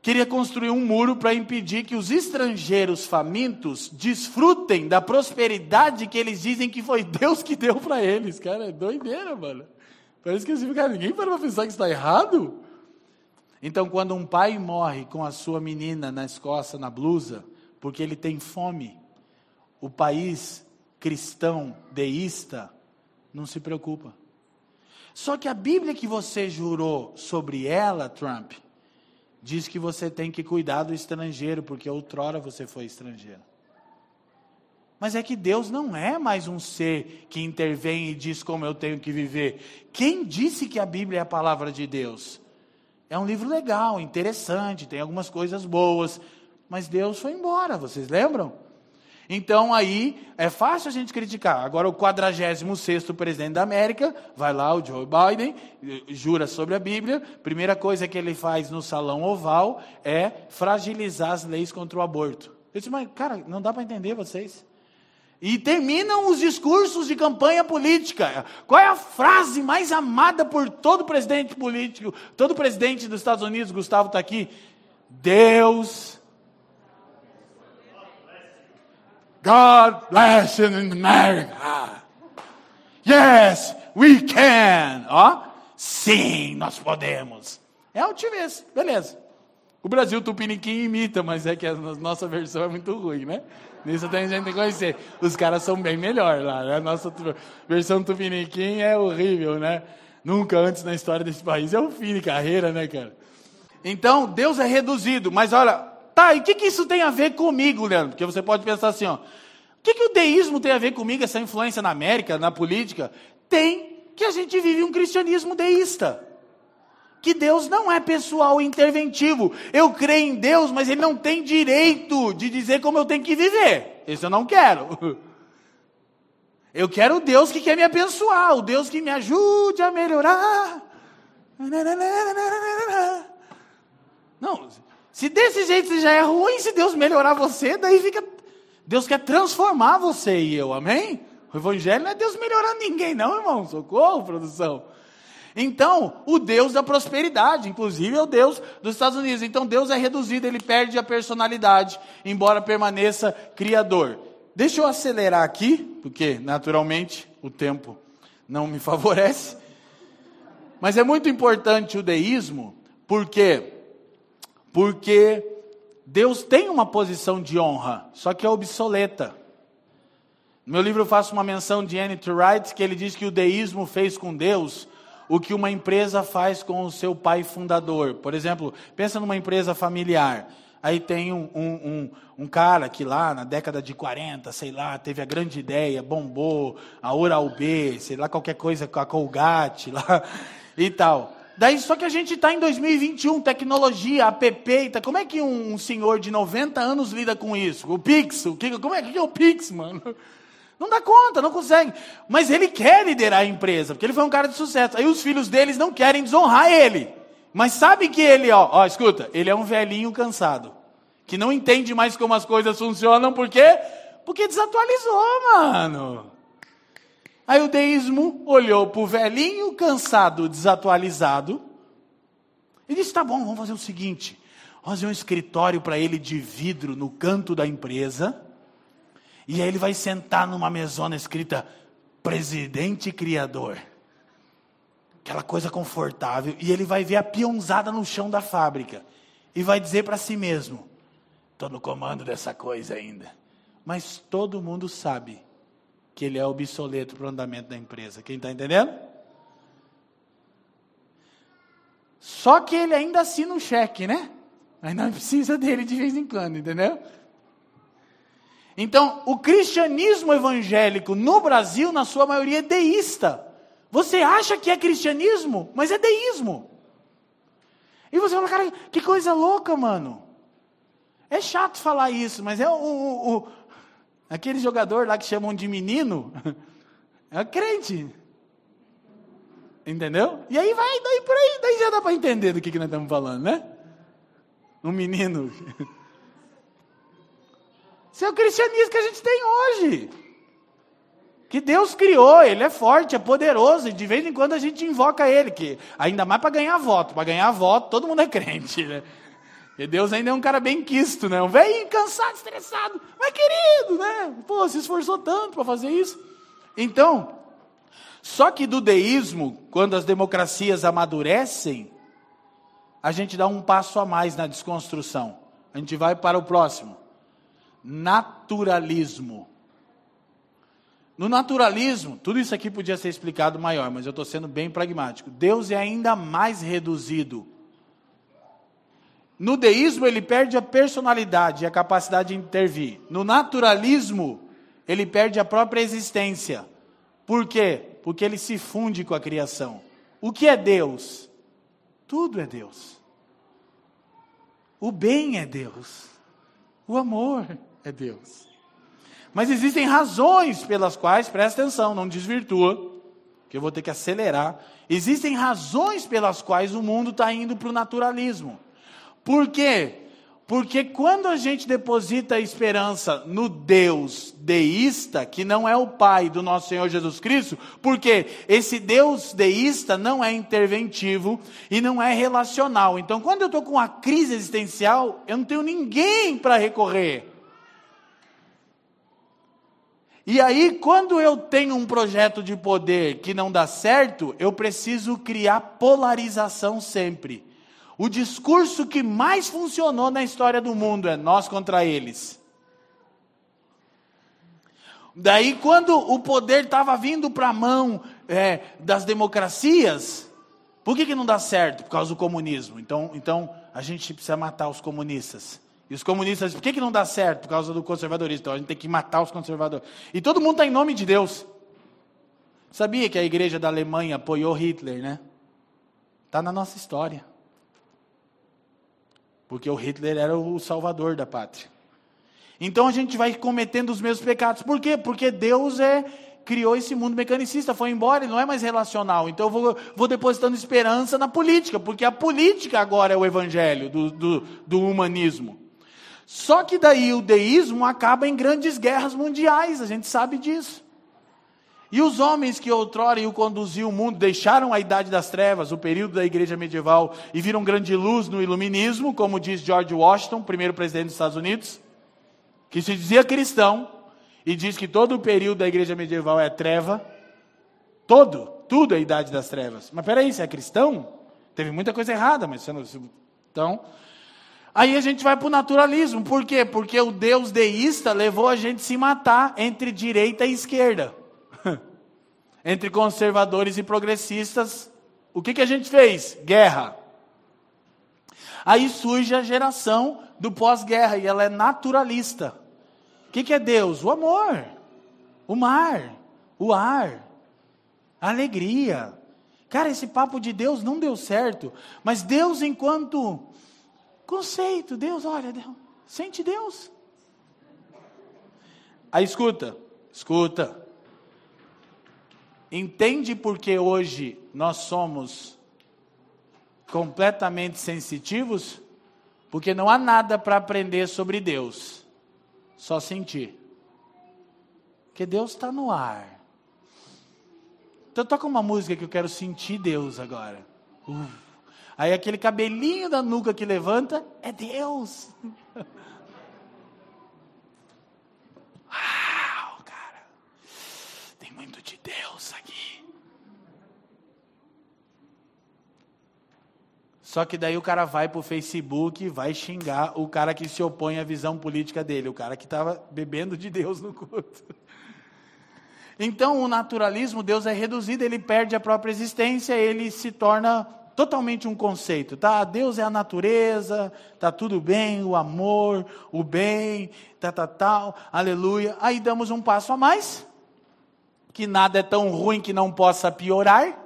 Queria construir um muro para impedir que os estrangeiros famintos desfrutem da prosperidade que eles dizem que foi Deus que deu para eles. Cara, é doideira, mano. Parece que assim, cara, ninguém para pensar que está errado. Então, quando um pai morre com a sua menina na escoça, na blusa, porque ele tem fome, o país cristão deísta não se preocupa. Só que a Bíblia que você jurou sobre ela, Trump, diz que você tem que cuidar do estrangeiro, porque outrora você foi estrangeiro. Mas é que Deus não é mais um ser que intervém e diz como eu tenho que viver. Quem disse que a Bíblia é a palavra de Deus? É um livro legal, interessante, tem algumas coisas boas, mas Deus foi embora, vocês lembram? Então aí é fácil a gente criticar. Agora o 46 presidente da América, vai lá o Joe Biden, jura sobre a Bíblia, primeira coisa que ele faz no salão oval é fragilizar as leis contra o aborto. Eu disse, mas cara, não dá para entender vocês. E terminam os discursos de campanha política. Qual é a frase mais amada por todo presidente político, todo presidente dos Estados Unidos, Gustavo está aqui? Deus God bless in America. Yes, we can. Ó, sim, nós podemos. É altivez, beleza. O Brasil Tupiniquim imita, mas é que a nossa versão é muito ruim, né? Nisso tem gente que conhecer. Os caras são bem melhor lá, né? A nossa versão Tupiniquim é horrível, né? Nunca antes na história desse país. É um fim de carreira, né, cara? Então, Deus é reduzido, mas olha, Tá, e o que, que isso tem a ver comigo, Leandro? Porque você pode pensar assim, ó. O que, que o deísmo tem a ver comigo, essa influência na América, na política? Tem que a gente vive um cristianismo deísta. que Deus não é pessoal e interventivo. Eu creio em Deus, mas Ele não tem direito de dizer como eu tenho que viver. Isso eu não quero. Eu quero o Deus que quer me abençoar, o Deus que me ajude a melhorar. Não, se desse jeito você já é ruim, se Deus melhorar você, daí fica. Deus quer transformar você e eu, amém? O Evangelho não é Deus melhorando ninguém, não, irmão. Socorro, produção. Então, o Deus da prosperidade, inclusive é o Deus dos Estados Unidos. Então, Deus é reduzido, ele perde a personalidade, embora permaneça criador. Deixa eu acelerar aqui, porque naturalmente o tempo não me favorece. Mas é muito importante o deísmo, porque porque Deus tem uma posição de honra, só que é obsoleta. No meu livro eu faço uma menção de Annie Wright, que ele diz que o deísmo fez com Deus o que uma empresa faz com o seu pai fundador. Por exemplo, pensa numa empresa familiar. Aí tem um, um, um, um, cara que lá na década de 40, sei lá, teve a grande ideia, bombou, a Oral B, sei lá, qualquer coisa com a Colgate lá e tal. Daí, só que a gente está em 2021, tecnologia, app, tá, como é que um, senhor de 90 anos lida com isso? O Pix, o que, como é que é o Pix, mano? Não dá conta, não consegue. Mas ele quer liderar a empresa, porque ele foi um cara de sucesso. Aí os filhos deles não querem desonrar ele. Mas sabe que ele, ó, ó, escuta, ele é um velhinho cansado, que não entende mais como as coisas funcionam, por quê? Porque desatualizou, mano. Aí o deísmo olhou para o velhinho cansado, desatualizado, e disse: tá bom, vamos fazer o seguinte: vamos fazer um escritório para ele de vidro no canto da empresa. E aí ele vai sentar numa mesona escrita presidente criador. Aquela coisa confortável. E ele vai ver a peãozada no chão da fábrica. E vai dizer para si mesmo: estou no comando dessa coisa ainda. Mas todo mundo sabe que ele é obsoleto para o andamento da empresa. Quem está entendendo? Só que ele ainda assina um cheque, né? Ainda precisa dele de vez em quando, entendeu? Então, o cristianismo evangélico no Brasil, na sua maioria, é deísta. Você acha que é cristianismo, mas é deísmo. E você fala, cara, que coisa louca, mano. É chato falar isso, mas é o, o, o aquele jogador lá que chamam de menino, é crente. Entendeu? E aí vai, daí por aí, daí já dá para entender do que, que nós estamos falando, né? Um menino. Esse é o cristianismo que a gente tem hoje. Que Deus criou, Ele é forte, é poderoso, e de vez em quando a gente invoca Ele, que ainda mais para ganhar voto. Para ganhar voto, todo mundo é crente, né? E Deus ainda é um cara bem quisto, né? Um velho cansado, estressado, mas querido, né? Pô, se esforçou tanto para fazer isso. Então, só que do deísmo, quando as democracias amadurecem, a gente dá um passo a mais na desconstrução. A gente vai para o próximo naturalismo. No naturalismo, tudo isso aqui podia ser explicado maior, mas eu estou sendo bem pragmático. Deus é ainda mais reduzido. No deísmo, ele perde a personalidade e a capacidade de intervir. No naturalismo, ele perde a própria existência. Por quê? Porque ele se funde com a criação. O que é Deus? Tudo é Deus. O bem é Deus. O amor é Deus. Mas existem razões pelas quais, presta atenção, não desvirtua, que eu vou ter que acelerar. Existem razões pelas quais o mundo está indo para o naturalismo. Por quê? Porque quando a gente deposita a esperança no Deus deísta, que não é o Pai do nosso Senhor Jesus Cristo, porque esse Deus deísta não é interventivo e não é relacional. Então, quando eu estou com uma crise existencial, eu não tenho ninguém para recorrer. E aí, quando eu tenho um projeto de poder que não dá certo, eu preciso criar polarização sempre. O discurso que mais funcionou na história do mundo é nós contra eles. Daí, quando o poder estava vindo para a mão é, das democracias, por que, que não dá certo? Por causa do comunismo. Então, então, a gente precisa matar os comunistas. E os comunistas por que, que não dá certo? Por causa do conservadorismo. Então a gente tem que matar os conservadores. E todo mundo está em nome de Deus. Sabia que a igreja da Alemanha apoiou Hitler, né? Está na nossa história. Porque o Hitler era o salvador da pátria. Então a gente vai cometendo os mesmos pecados. Por quê? Porque Deus é criou esse mundo mecanicista, foi embora, ele não é mais relacional. Então eu vou, vou depositando esperança na política, porque a política agora é o evangelho do, do, do humanismo. Só que daí o deísmo acaba em grandes guerras mundiais, a gente sabe disso. E os homens que outrora o conduziam o mundo deixaram a idade das trevas, o período da igreja medieval, e viram grande luz no iluminismo, como diz George Washington, primeiro presidente dos Estados Unidos, que se dizia cristão, e diz que todo o período da igreja medieval é treva, todo, tudo é a idade das trevas. Mas peraí, você é cristão? Teve muita coisa errada, mas você não. Então. Aí a gente vai para o naturalismo. Por quê? Porque o Deus deísta levou a gente a se matar entre direita e esquerda. Entre conservadores e progressistas. O que, que a gente fez? Guerra. Aí surge a geração do pós-guerra e ela é naturalista que, que é Deus? O amor, o mar, o ar, a alegria. Cara, esse papo de Deus não deu certo, mas Deus enquanto conceito, Deus, olha, Deus, sente Deus. Aí escuta, escuta. Entende porque hoje nós somos completamente sensitivos? Porque não há nada para aprender sobre Deus só sentir. Porque Deus está no ar. Então toca uma música que eu quero sentir Deus agora. Uh. Aí aquele cabelinho da nuca que levanta é Deus. Uau, cara. Tem muito de Deus aqui. Só que daí o cara vai para o Facebook e vai xingar o cara que se opõe à visão política dele, o cara que estava bebendo de Deus no culto. Então, o naturalismo, Deus é reduzido, ele perde a própria existência, ele se torna totalmente um conceito, tá? Deus é a natureza, tá tudo bem, o amor, o bem, tá, tá, tal, aleluia. Aí damos um passo a mais, que nada é tão ruim que não possa piorar,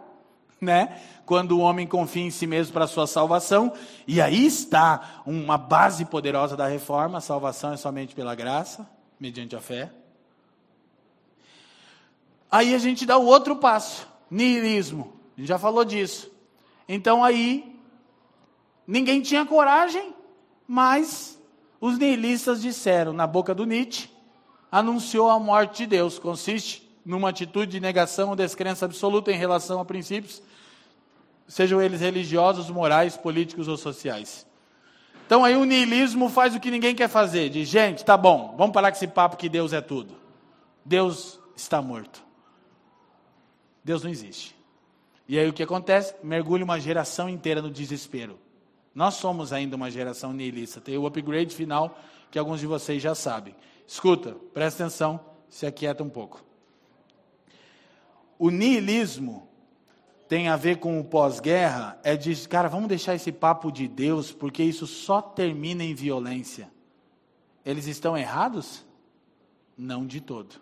né? quando o homem confia em si mesmo para a sua salvação. E aí está uma base poderosa da reforma: a salvação é somente pela graça, mediante a fé. Aí a gente dá o outro passo: niilismo. A gente já falou disso. Então aí, ninguém tinha coragem, mas os niilistas disseram, na boca do Nietzsche, anunciou a morte de Deus. Consiste numa atitude de negação ou descrença absoluta em relação a princípios sejam eles religiosos, morais, políticos ou sociais. Então aí o niilismo faz o que ninguém quer fazer, de gente, tá bom, vamos parar com esse papo que Deus é tudo. Deus está morto. Deus não existe. E aí o que acontece? Mergulha uma geração inteira no desespero. Nós somos ainda uma geração niilista. Tem o upgrade final que alguns de vocês já sabem. Escuta, presta atenção, se aquieta um pouco. O niilismo tem a ver com o pós-guerra é de, cara, vamos deixar esse papo de Deus, porque isso só termina em violência. Eles estão errados? Não de todo.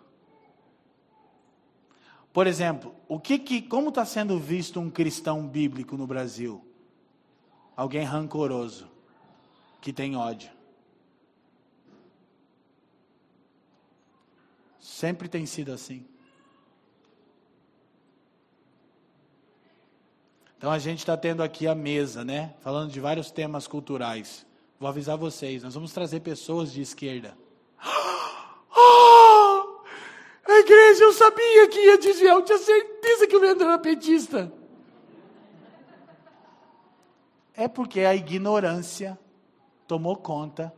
Por exemplo, o que, que como está sendo visto um cristão bíblico no Brasil? Alguém rancoroso, que tem ódio. Sempre tem sido assim. Então a gente está tendo aqui a mesa, né? Falando de vários temas culturais. Vou avisar vocês, nós vamos trazer pessoas de esquerda. Oh, a igreja, eu sabia que ia desviar, eu tinha certeza que o Leandro era petista. É porque a ignorância tomou conta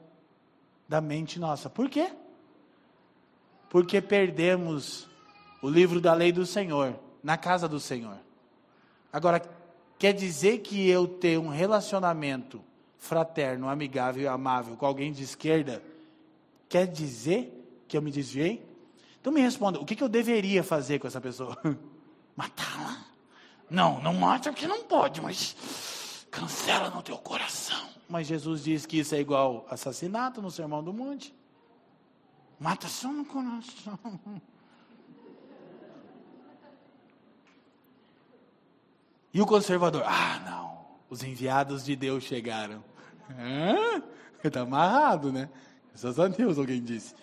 da mente nossa. Por quê? Porque perdemos o livro da lei do Senhor na casa do Senhor. Agora, Quer dizer que eu ter um relacionamento fraterno, amigável e amável com alguém de esquerda, quer dizer que eu me desviei? Então me responda, o que, que eu deveria fazer com essa pessoa? Matá-la? Não, não mata porque não pode, mas cancela no teu coração. Mas Jesus diz que isso é igual assassinato no Sermão do Monte. Mata só no coração. E o conservador, ah, não. Os enviados de Deus chegaram. Está amarrado, né? Graças a Deus, alguém disse.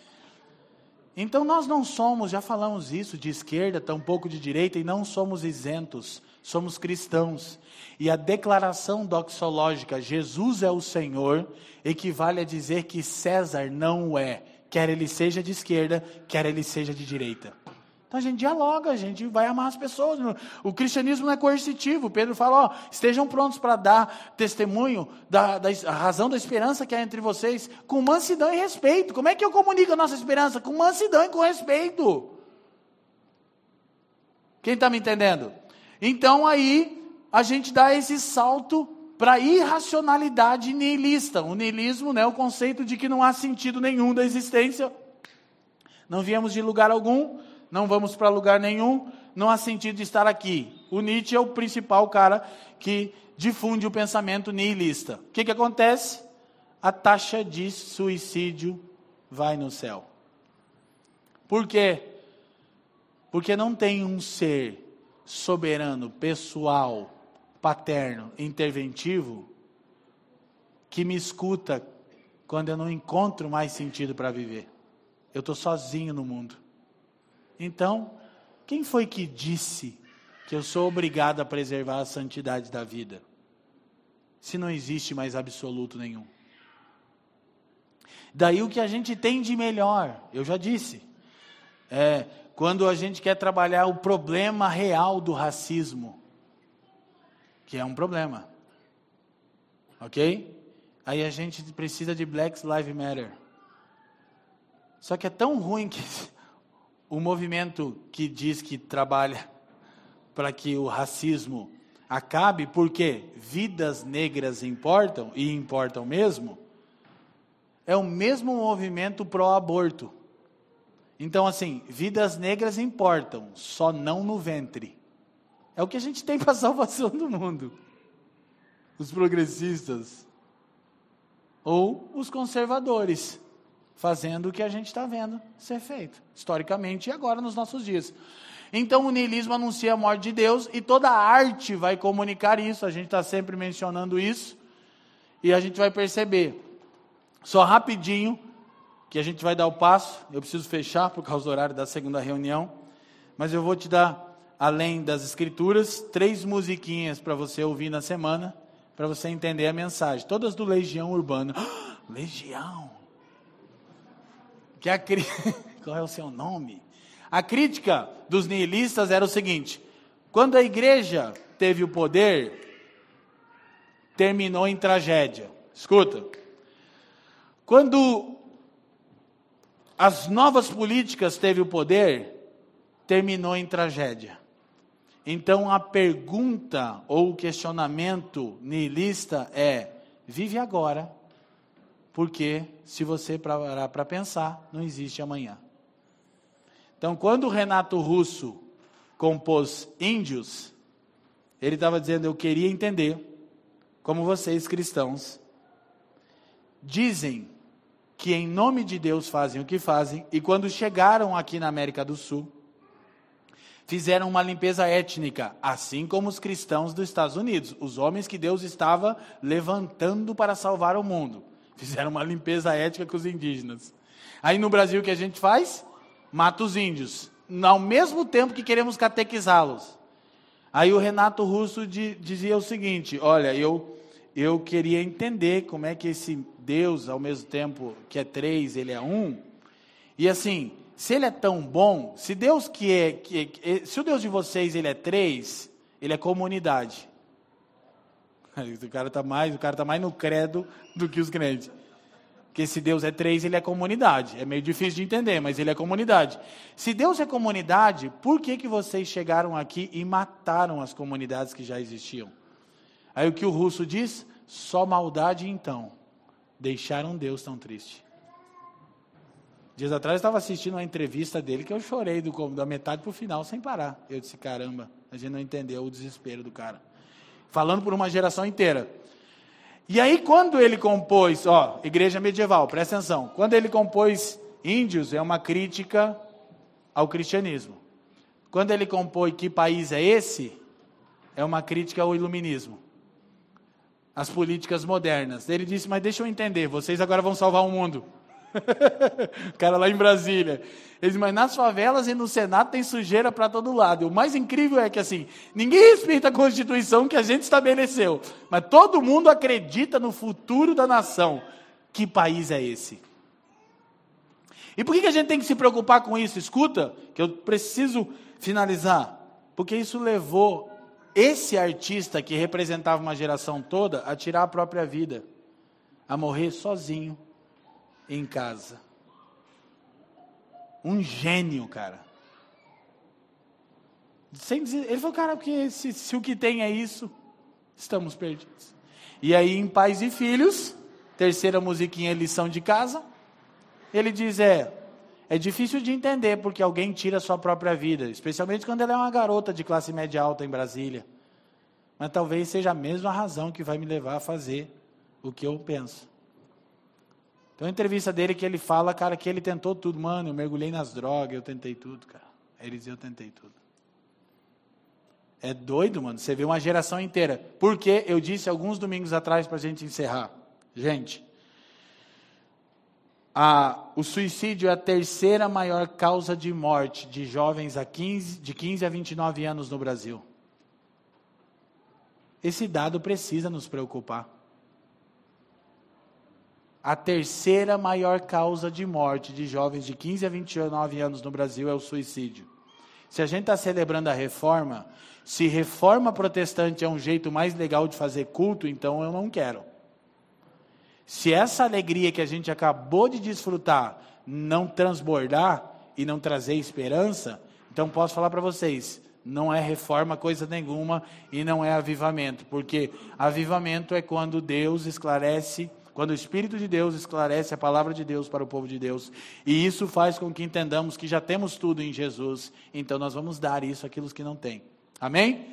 Então nós não somos, já falamos isso, de esquerda, tampouco de direita, e não somos isentos, somos cristãos. E a declaração doxológica, Jesus é o Senhor, equivale a dizer que César não o é, quer ele seja de esquerda, quer ele seja de direita. Então a gente dialoga, a gente vai amar as pessoas. O cristianismo não é coercitivo. Pedro fala: ó, estejam prontos para dar testemunho da, da razão da esperança que há entre vocês, com mansidão e respeito. Como é que eu comunico a nossa esperança? Com mansidão e com respeito. Quem está me entendendo? Então aí a gente dá esse salto para a irracionalidade nihilista. O nihilismo, né, o conceito de que não há sentido nenhum da existência. Não viemos de lugar algum, não vamos para lugar nenhum, não há sentido estar aqui. O Nietzsche é o principal cara que difunde o pensamento nihilista. O que, que acontece? A taxa de suicídio vai no céu. Por quê? Porque não tem um ser soberano, pessoal, paterno, interventivo, que me escuta quando eu não encontro mais sentido para viver. Eu estou sozinho no mundo. Então, quem foi que disse que eu sou obrigado a preservar a santidade da vida? Se não existe mais absoluto nenhum. Daí o que a gente tem de melhor, eu já disse, é quando a gente quer trabalhar o problema real do racismo, que é um problema, ok? Aí a gente precisa de Black Lives Matter. Só que é tão ruim que o movimento que diz que trabalha para que o racismo acabe, porque vidas negras importam, e importam mesmo, é o mesmo movimento pró-aborto. Então, assim, vidas negras importam, só não no ventre. É o que a gente tem para a salvação do mundo. Os progressistas. Ou os conservadores fazendo o que a gente está vendo ser feito, historicamente e agora nos nossos dias. Então o niilismo anuncia a morte de Deus e toda a arte vai comunicar isso, a gente está sempre mencionando isso, e a gente vai perceber. Só rapidinho, que a gente vai dar o passo, eu preciso fechar por causa do horário da segunda reunião, mas eu vou te dar, além das escrituras, três musiquinhas para você ouvir na semana, para você entender a mensagem, todas do Legião Urbano. Legião! Que a cri... qual é o seu nome? A crítica dos nihilistas era o seguinte: quando a igreja teve o poder, terminou em tragédia. Escuta. Quando as novas políticas teve o poder, terminou em tragédia. Então a pergunta ou o questionamento nihilista é: vive agora porque se você parar para pensar, não existe amanhã. Então, quando Renato Russo compôs Índios, ele estava dizendo: Eu queria entender como vocês cristãos dizem que em nome de Deus fazem o que fazem, e quando chegaram aqui na América do Sul, fizeram uma limpeza étnica, assim como os cristãos dos Estados Unidos, os homens que Deus estava levantando para salvar o mundo. Fizeram uma limpeza ética com os indígenas. Aí no Brasil o que a gente faz? Mata os índios. Ao mesmo tempo que queremos catequizá-los. Aí o Renato Russo dizia o seguinte: olha, eu, eu queria entender como é que esse Deus, ao mesmo tempo que é três, ele é um. E assim, se ele é tão bom, se Deus que é, que, se o Deus de vocês ele é três, ele é comunidade. O cara está mais, o cara tá mais no credo do que os crentes. Porque se Deus é três, ele é comunidade. É meio difícil de entender, mas ele é comunidade. Se Deus é comunidade, por que, que vocês chegaram aqui e mataram as comunidades que já existiam? Aí o que o russo diz? Só maldade então. Deixaram Deus tão triste. Dias atrás eu estava assistindo uma entrevista dele que eu chorei do, da metade para o final sem parar. Eu disse, caramba, a gente não entendeu o desespero do cara falando por uma geração inteira. E aí, quando ele compôs, ó, igreja medieval, presta atenção, quando ele compôs Índios, é uma crítica ao cristianismo. Quando ele compôs Que País é Esse? É uma crítica ao iluminismo. as políticas modernas. Ele disse: Mas deixa eu entender, vocês agora vão salvar o mundo. o cara lá em Brasília. Ele disse, mas nas favelas e no Senado tem sujeira para todo lado. E o mais incrível é que assim, ninguém respeita a Constituição que a gente estabeleceu, mas todo mundo acredita no futuro da nação. Que país é esse? E por que a gente tem que se preocupar com isso? Escuta, que eu preciso finalizar. Porque isso levou esse artista que representava uma geração toda a tirar a própria vida, a morrer sozinho em casa. Um gênio, cara. Sem dizer, ele falou, cara, porque se, se o que tem é isso, estamos perdidos. E aí, em Pais e Filhos, terceira musiquinha, lição de casa, ele diz: é, é difícil de entender porque alguém tira a sua própria vida, especialmente quando ela é uma garota de classe média alta em Brasília. Mas talvez seja a mesma razão que vai me levar a fazer o que eu penso. Tem uma entrevista dele que ele fala, cara, que ele tentou tudo. Mano, eu mergulhei nas drogas, eu tentei tudo, cara. Ele diz, eu tentei tudo. É doido, mano. Você vê uma geração inteira. Porque eu disse alguns domingos atrás para a gente encerrar. Gente, a, o suicídio é a terceira maior causa de morte de jovens a 15, de 15 a 29 anos no Brasil. Esse dado precisa nos preocupar. A terceira maior causa de morte de jovens de 15 a 29 anos no Brasil é o suicídio. Se a gente está celebrando a reforma, se reforma protestante é um jeito mais legal de fazer culto, então eu não quero. Se essa alegria que a gente acabou de desfrutar não transbordar e não trazer esperança, então posso falar para vocês, não é reforma coisa nenhuma e não é avivamento, porque avivamento é quando Deus esclarece quando o Espírito de Deus esclarece a palavra de Deus para o povo de Deus, e isso faz com que entendamos que já temos tudo em Jesus, então nós vamos dar isso àqueles que não têm. Amém?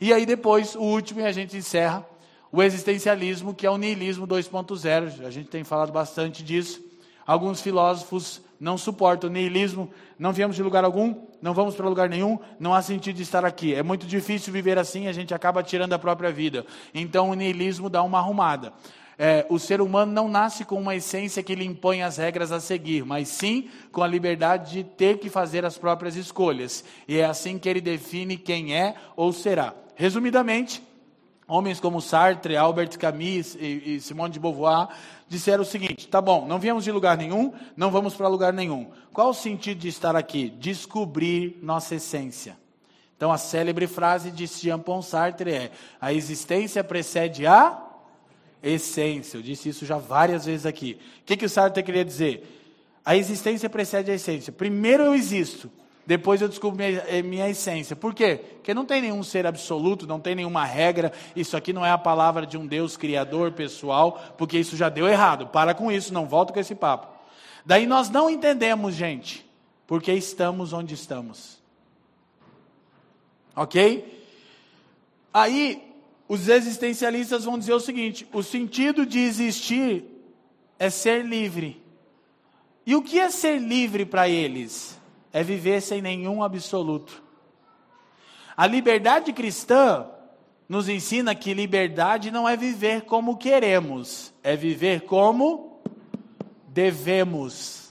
E aí depois, o último, e a gente encerra, o existencialismo, que é o niilismo 2.0. A gente tem falado bastante disso. Alguns filósofos não suportam o niilismo, não viemos de lugar algum, não vamos para lugar nenhum, não há sentido de estar aqui. É muito difícil viver assim, a gente acaba tirando a própria vida. Então o niilismo dá uma arrumada é, o ser humano não nasce com uma essência que lhe impõe as regras a seguir, mas sim com a liberdade de ter que fazer as próprias escolhas. E é assim que ele define quem é ou será. Resumidamente, homens como Sartre, Albert Camus e, e Simone de Beauvoir disseram o seguinte: tá bom, não viemos de lugar nenhum, não vamos para lugar nenhum. Qual o sentido de estar aqui? Descobrir nossa essência. Então, a célebre frase de Jean-Paul Sartre é: a existência precede a essência. Eu disse isso já várias vezes aqui. O que, que o Sartre queria dizer? A existência precede a essência. Primeiro eu existo, depois eu descubro minha, eh, minha, essência. Por quê? Porque não tem nenhum ser absoluto, não tem nenhuma regra. Isso aqui não é a palavra de um Deus criador pessoal, porque isso já deu errado. Para com isso, não volta com esse papo. Daí nós não entendemos, gente, porque estamos onde estamos. Ok? Aí os existencialistas vão dizer o seguinte: o sentido de existir é ser livre. E o que é ser livre para eles? É viver sem nenhum absoluto. A liberdade cristã nos ensina que liberdade não é viver como queremos, é viver como devemos.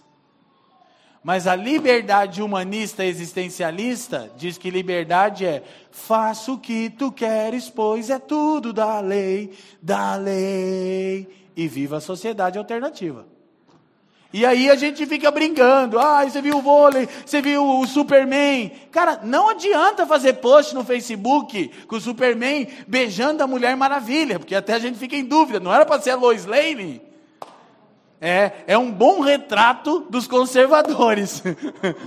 Mas a liberdade humanista existencialista diz que liberdade é faça o que tu queres, pois é tudo da lei, da lei. E viva a sociedade alternativa. E aí a gente fica brincando. Ah, você viu o vôlei, você viu o Superman. Cara, não adianta fazer post no Facebook com o Superman beijando a Mulher Maravilha, porque até a gente fica em dúvida. Não era para ser a Lois Lane? É, é um bom retrato dos conservadores.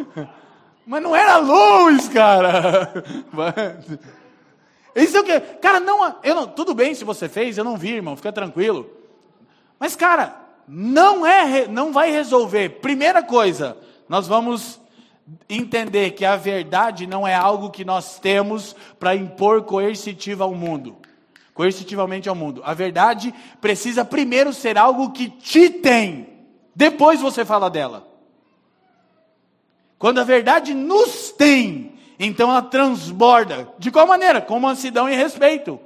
Mas não era luz, cara. Isso é o que? Cara, não, eu não, tudo bem se você fez, eu não vi, irmão, fica tranquilo. Mas cara, não é, não vai resolver. Primeira coisa, nós vamos entender que a verdade não é algo que nós temos para impor coercitiva ao mundo coercitivamente ao mundo. A verdade precisa primeiro ser algo que te tem, depois você fala dela. Quando a verdade nos tem, então ela transborda. De qual maneira? Com mansidão e respeito.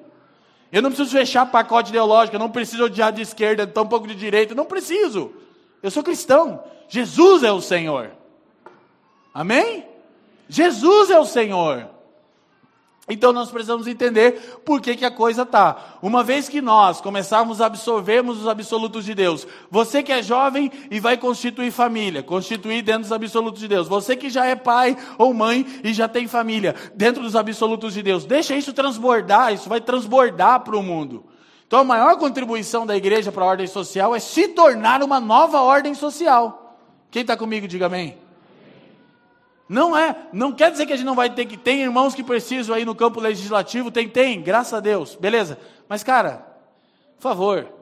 Eu não preciso fechar pacote ideológico, eu não preciso odiar de esquerda, tão pouco de direita, não preciso. Eu sou cristão. Jesus é o Senhor. Amém? Jesus é o Senhor. Então nós precisamos entender por que, que a coisa tá. Uma vez que nós começarmos a absorvermos os absolutos de Deus, você que é jovem e vai constituir família, constituir dentro dos absolutos de Deus. Você que já é pai ou mãe e já tem família, dentro dos absolutos de Deus. Deixa isso transbordar, isso vai transbordar para o mundo. Então a maior contribuição da igreja para a ordem social é se tornar uma nova ordem social. Quem está comigo, diga amém. Não é, não quer dizer que a gente não vai ter que tem irmãos que precisam aí no campo legislativo, tem, tem, graças a Deus, beleza. Mas cara, por favor,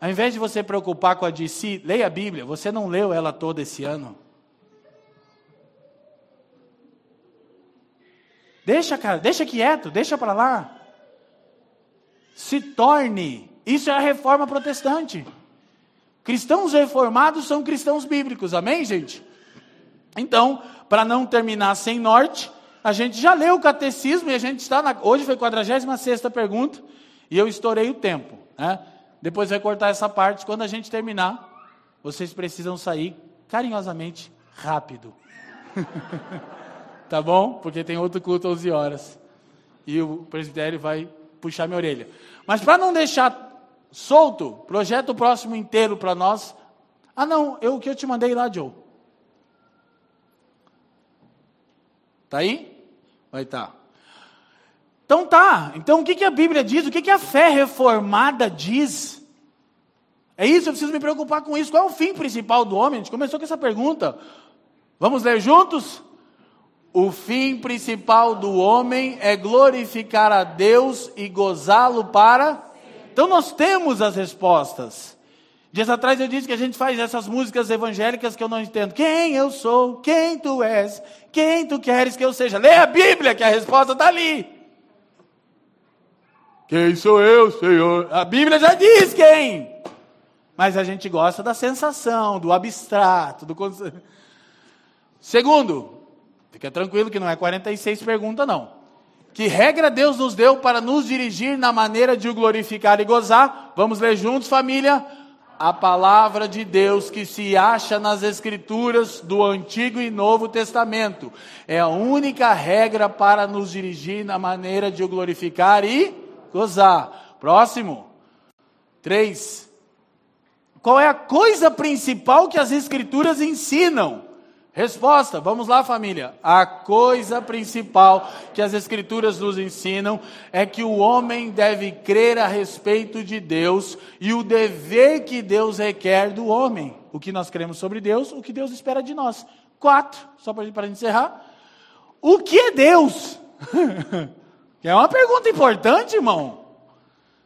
ao invés de você preocupar com a de si, leia a Bíblia. Você não leu ela toda esse ano? Deixa, cara, deixa quieto, deixa para lá. Se torne. Isso é a reforma protestante. Cristãos reformados são cristãos bíblicos, amém, gente? Então, para não terminar sem norte, a gente já leu o catecismo e a gente está na. Hoje foi a 46 pergunta e eu estourei o tempo. Né? Depois vai cortar essa parte. Quando a gente terminar, vocês precisam sair carinhosamente rápido. tá bom? Porque tem outro culto 11 horas. E o presbitério vai puxar minha orelha. Mas para não deixar solto, projeta o próximo inteiro para nós. Ah, não, eu o que eu te mandei lá, Joe. Tá aí? Vai estar. Tá. Então tá. Então o que, que a Bíblia diz? O que, que a fé reformada diz? É isso, eu preciso me preocupar com isso. Qual é o fim principal do homem? A gente começou com essa pergunta. Vamos ler juntos? O fim principal do homem é glorificar a Deus e gozá-lo para. Então nós temos as respostas. Dias atrás eu disse que a gente faz essas músicas evangélicas que eu não entendo. Quem eu sou? Quem tu és? Quem tu queres que eu seja? Lê a Bíblia, que a resposta está ali. Quem sou eu, Senhor? A Bíblia já diz quem. Mas a gente gosta da sensação, do abstrato, do. Segundo, fica tranquilo que não é 46 pergunta, não. Que regra Deus nos deu para nos dirigir na maneira de o glorificar e gozar? Vamos ler juntos, família? A palavra de Deus que se acha nas Escrituras do Antigo e Novo Testamento. É a única regra para nos dirigir na maneira de o glorificar e gozar. Próximo. Três. Qual é a coisa principal que as Escrituras ensinam? Resposta, vamos lá, família. A coisa principal que as Escrituras nos ensinam é que o homem deve crer a respeito de Deus e o dever que Deus requer do homem. O que nós cremos sobre Deus, o que Deus espera de nós. Quatro, só para encerrar. O que é Deus? é uma pergunta importante, irmão.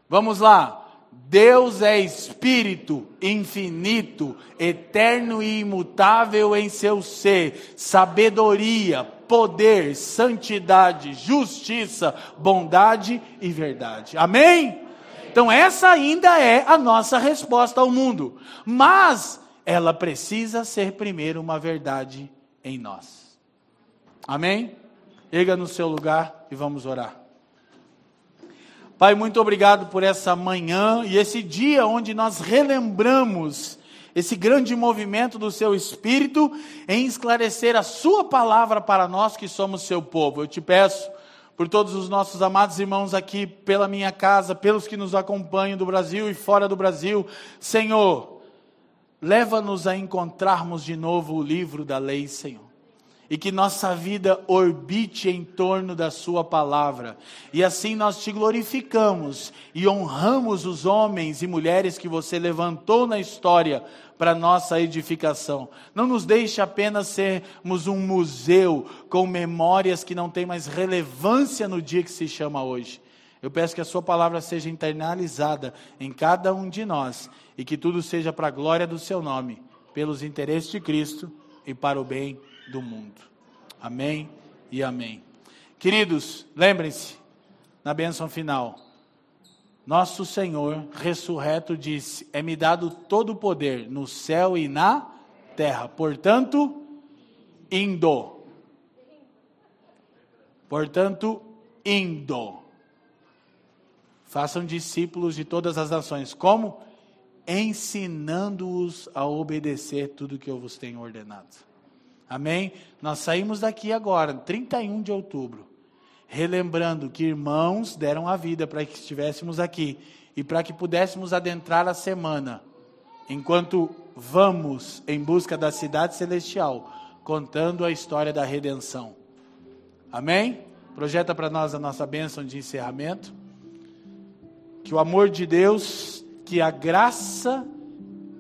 Vamos lá. Deus é espírito infinito, eterno e imutável em seu ser, sabedoria, poder, santidade, justiça, bondade e verdade. Amém? Então, essa ainda é a nossa resposta ao mundo, mas ela precisa ser primeiro uma verdade em nós. Amém? Erga no seu lugar e vamos orar. Pai, muito obrigado por essa manhã e esse dia onde nós relembramos esse grande movimento do seu Espírito em esclarecer a Sua palavra para nós que somos seu povo. Eu te peço por todos os nossos amados irmãos aqui, pela minha casa, pelos que nos acompanham do Brasil e fora do Brasil, Senhor, leva-nos a encontrarmos de novo o livro da lei, Senhor e que nossa vida orbite em torno da Sua palavra. E assim nós te glorificamos e honramos os homens e mulheres que você levantou na história para nossa edificação. Não nos deixe apenas sermos um museu com memórias que não têm mais relevância no dia que se chama hoje. Eu peço que a Sua palavra seja internalizada em cada um de nós e que tudo seja para a glória do Seu nome, pelos interesses de Cristo e para o bem do mundo. Amém e amém. Queridos, lembrem-se, na bênção final, nosso Senhor ressurreto disse: É-me dado todo o poder no céu e na terra. Portanto, indo. Portanto, indo. Façam discípulos de todas as nações. Como? Ensinando-os a obedecer tudo que eu vos tenho ordenado. Amém? Nós saímos daqui agora, 31 de outubro, relembrando que irmãos deram a vida para que estivéssemos aqui e para que pudéssemos adentrar a semana, enquanto vamos em busca da cidade celestial, contando a história da redenção. Amém? Projeta para nós a nossa bênção de encerramento. Que o amor de Deus, que a graça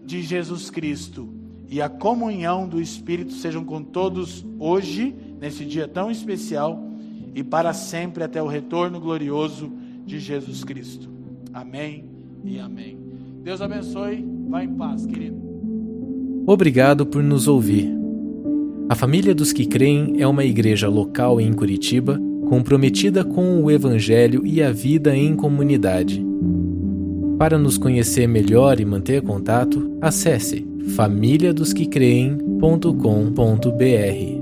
de Jesus Cristo e a comunhão do Espírito sejam com todos hoje, nesse dia tão especial, e para sempre até o retorno glorioso de Jesus Cristo. Amém e amém. Deus abençoe. Vá em paz, querido. Obrigado por nos ouvir. A Família dos que Creem é uma igreja local em Curitiba comprometida com o Evangelho e a vida em comunidade. Para nos conhecer melhor e manter contato, acesse famíliadosquecreem.com.br.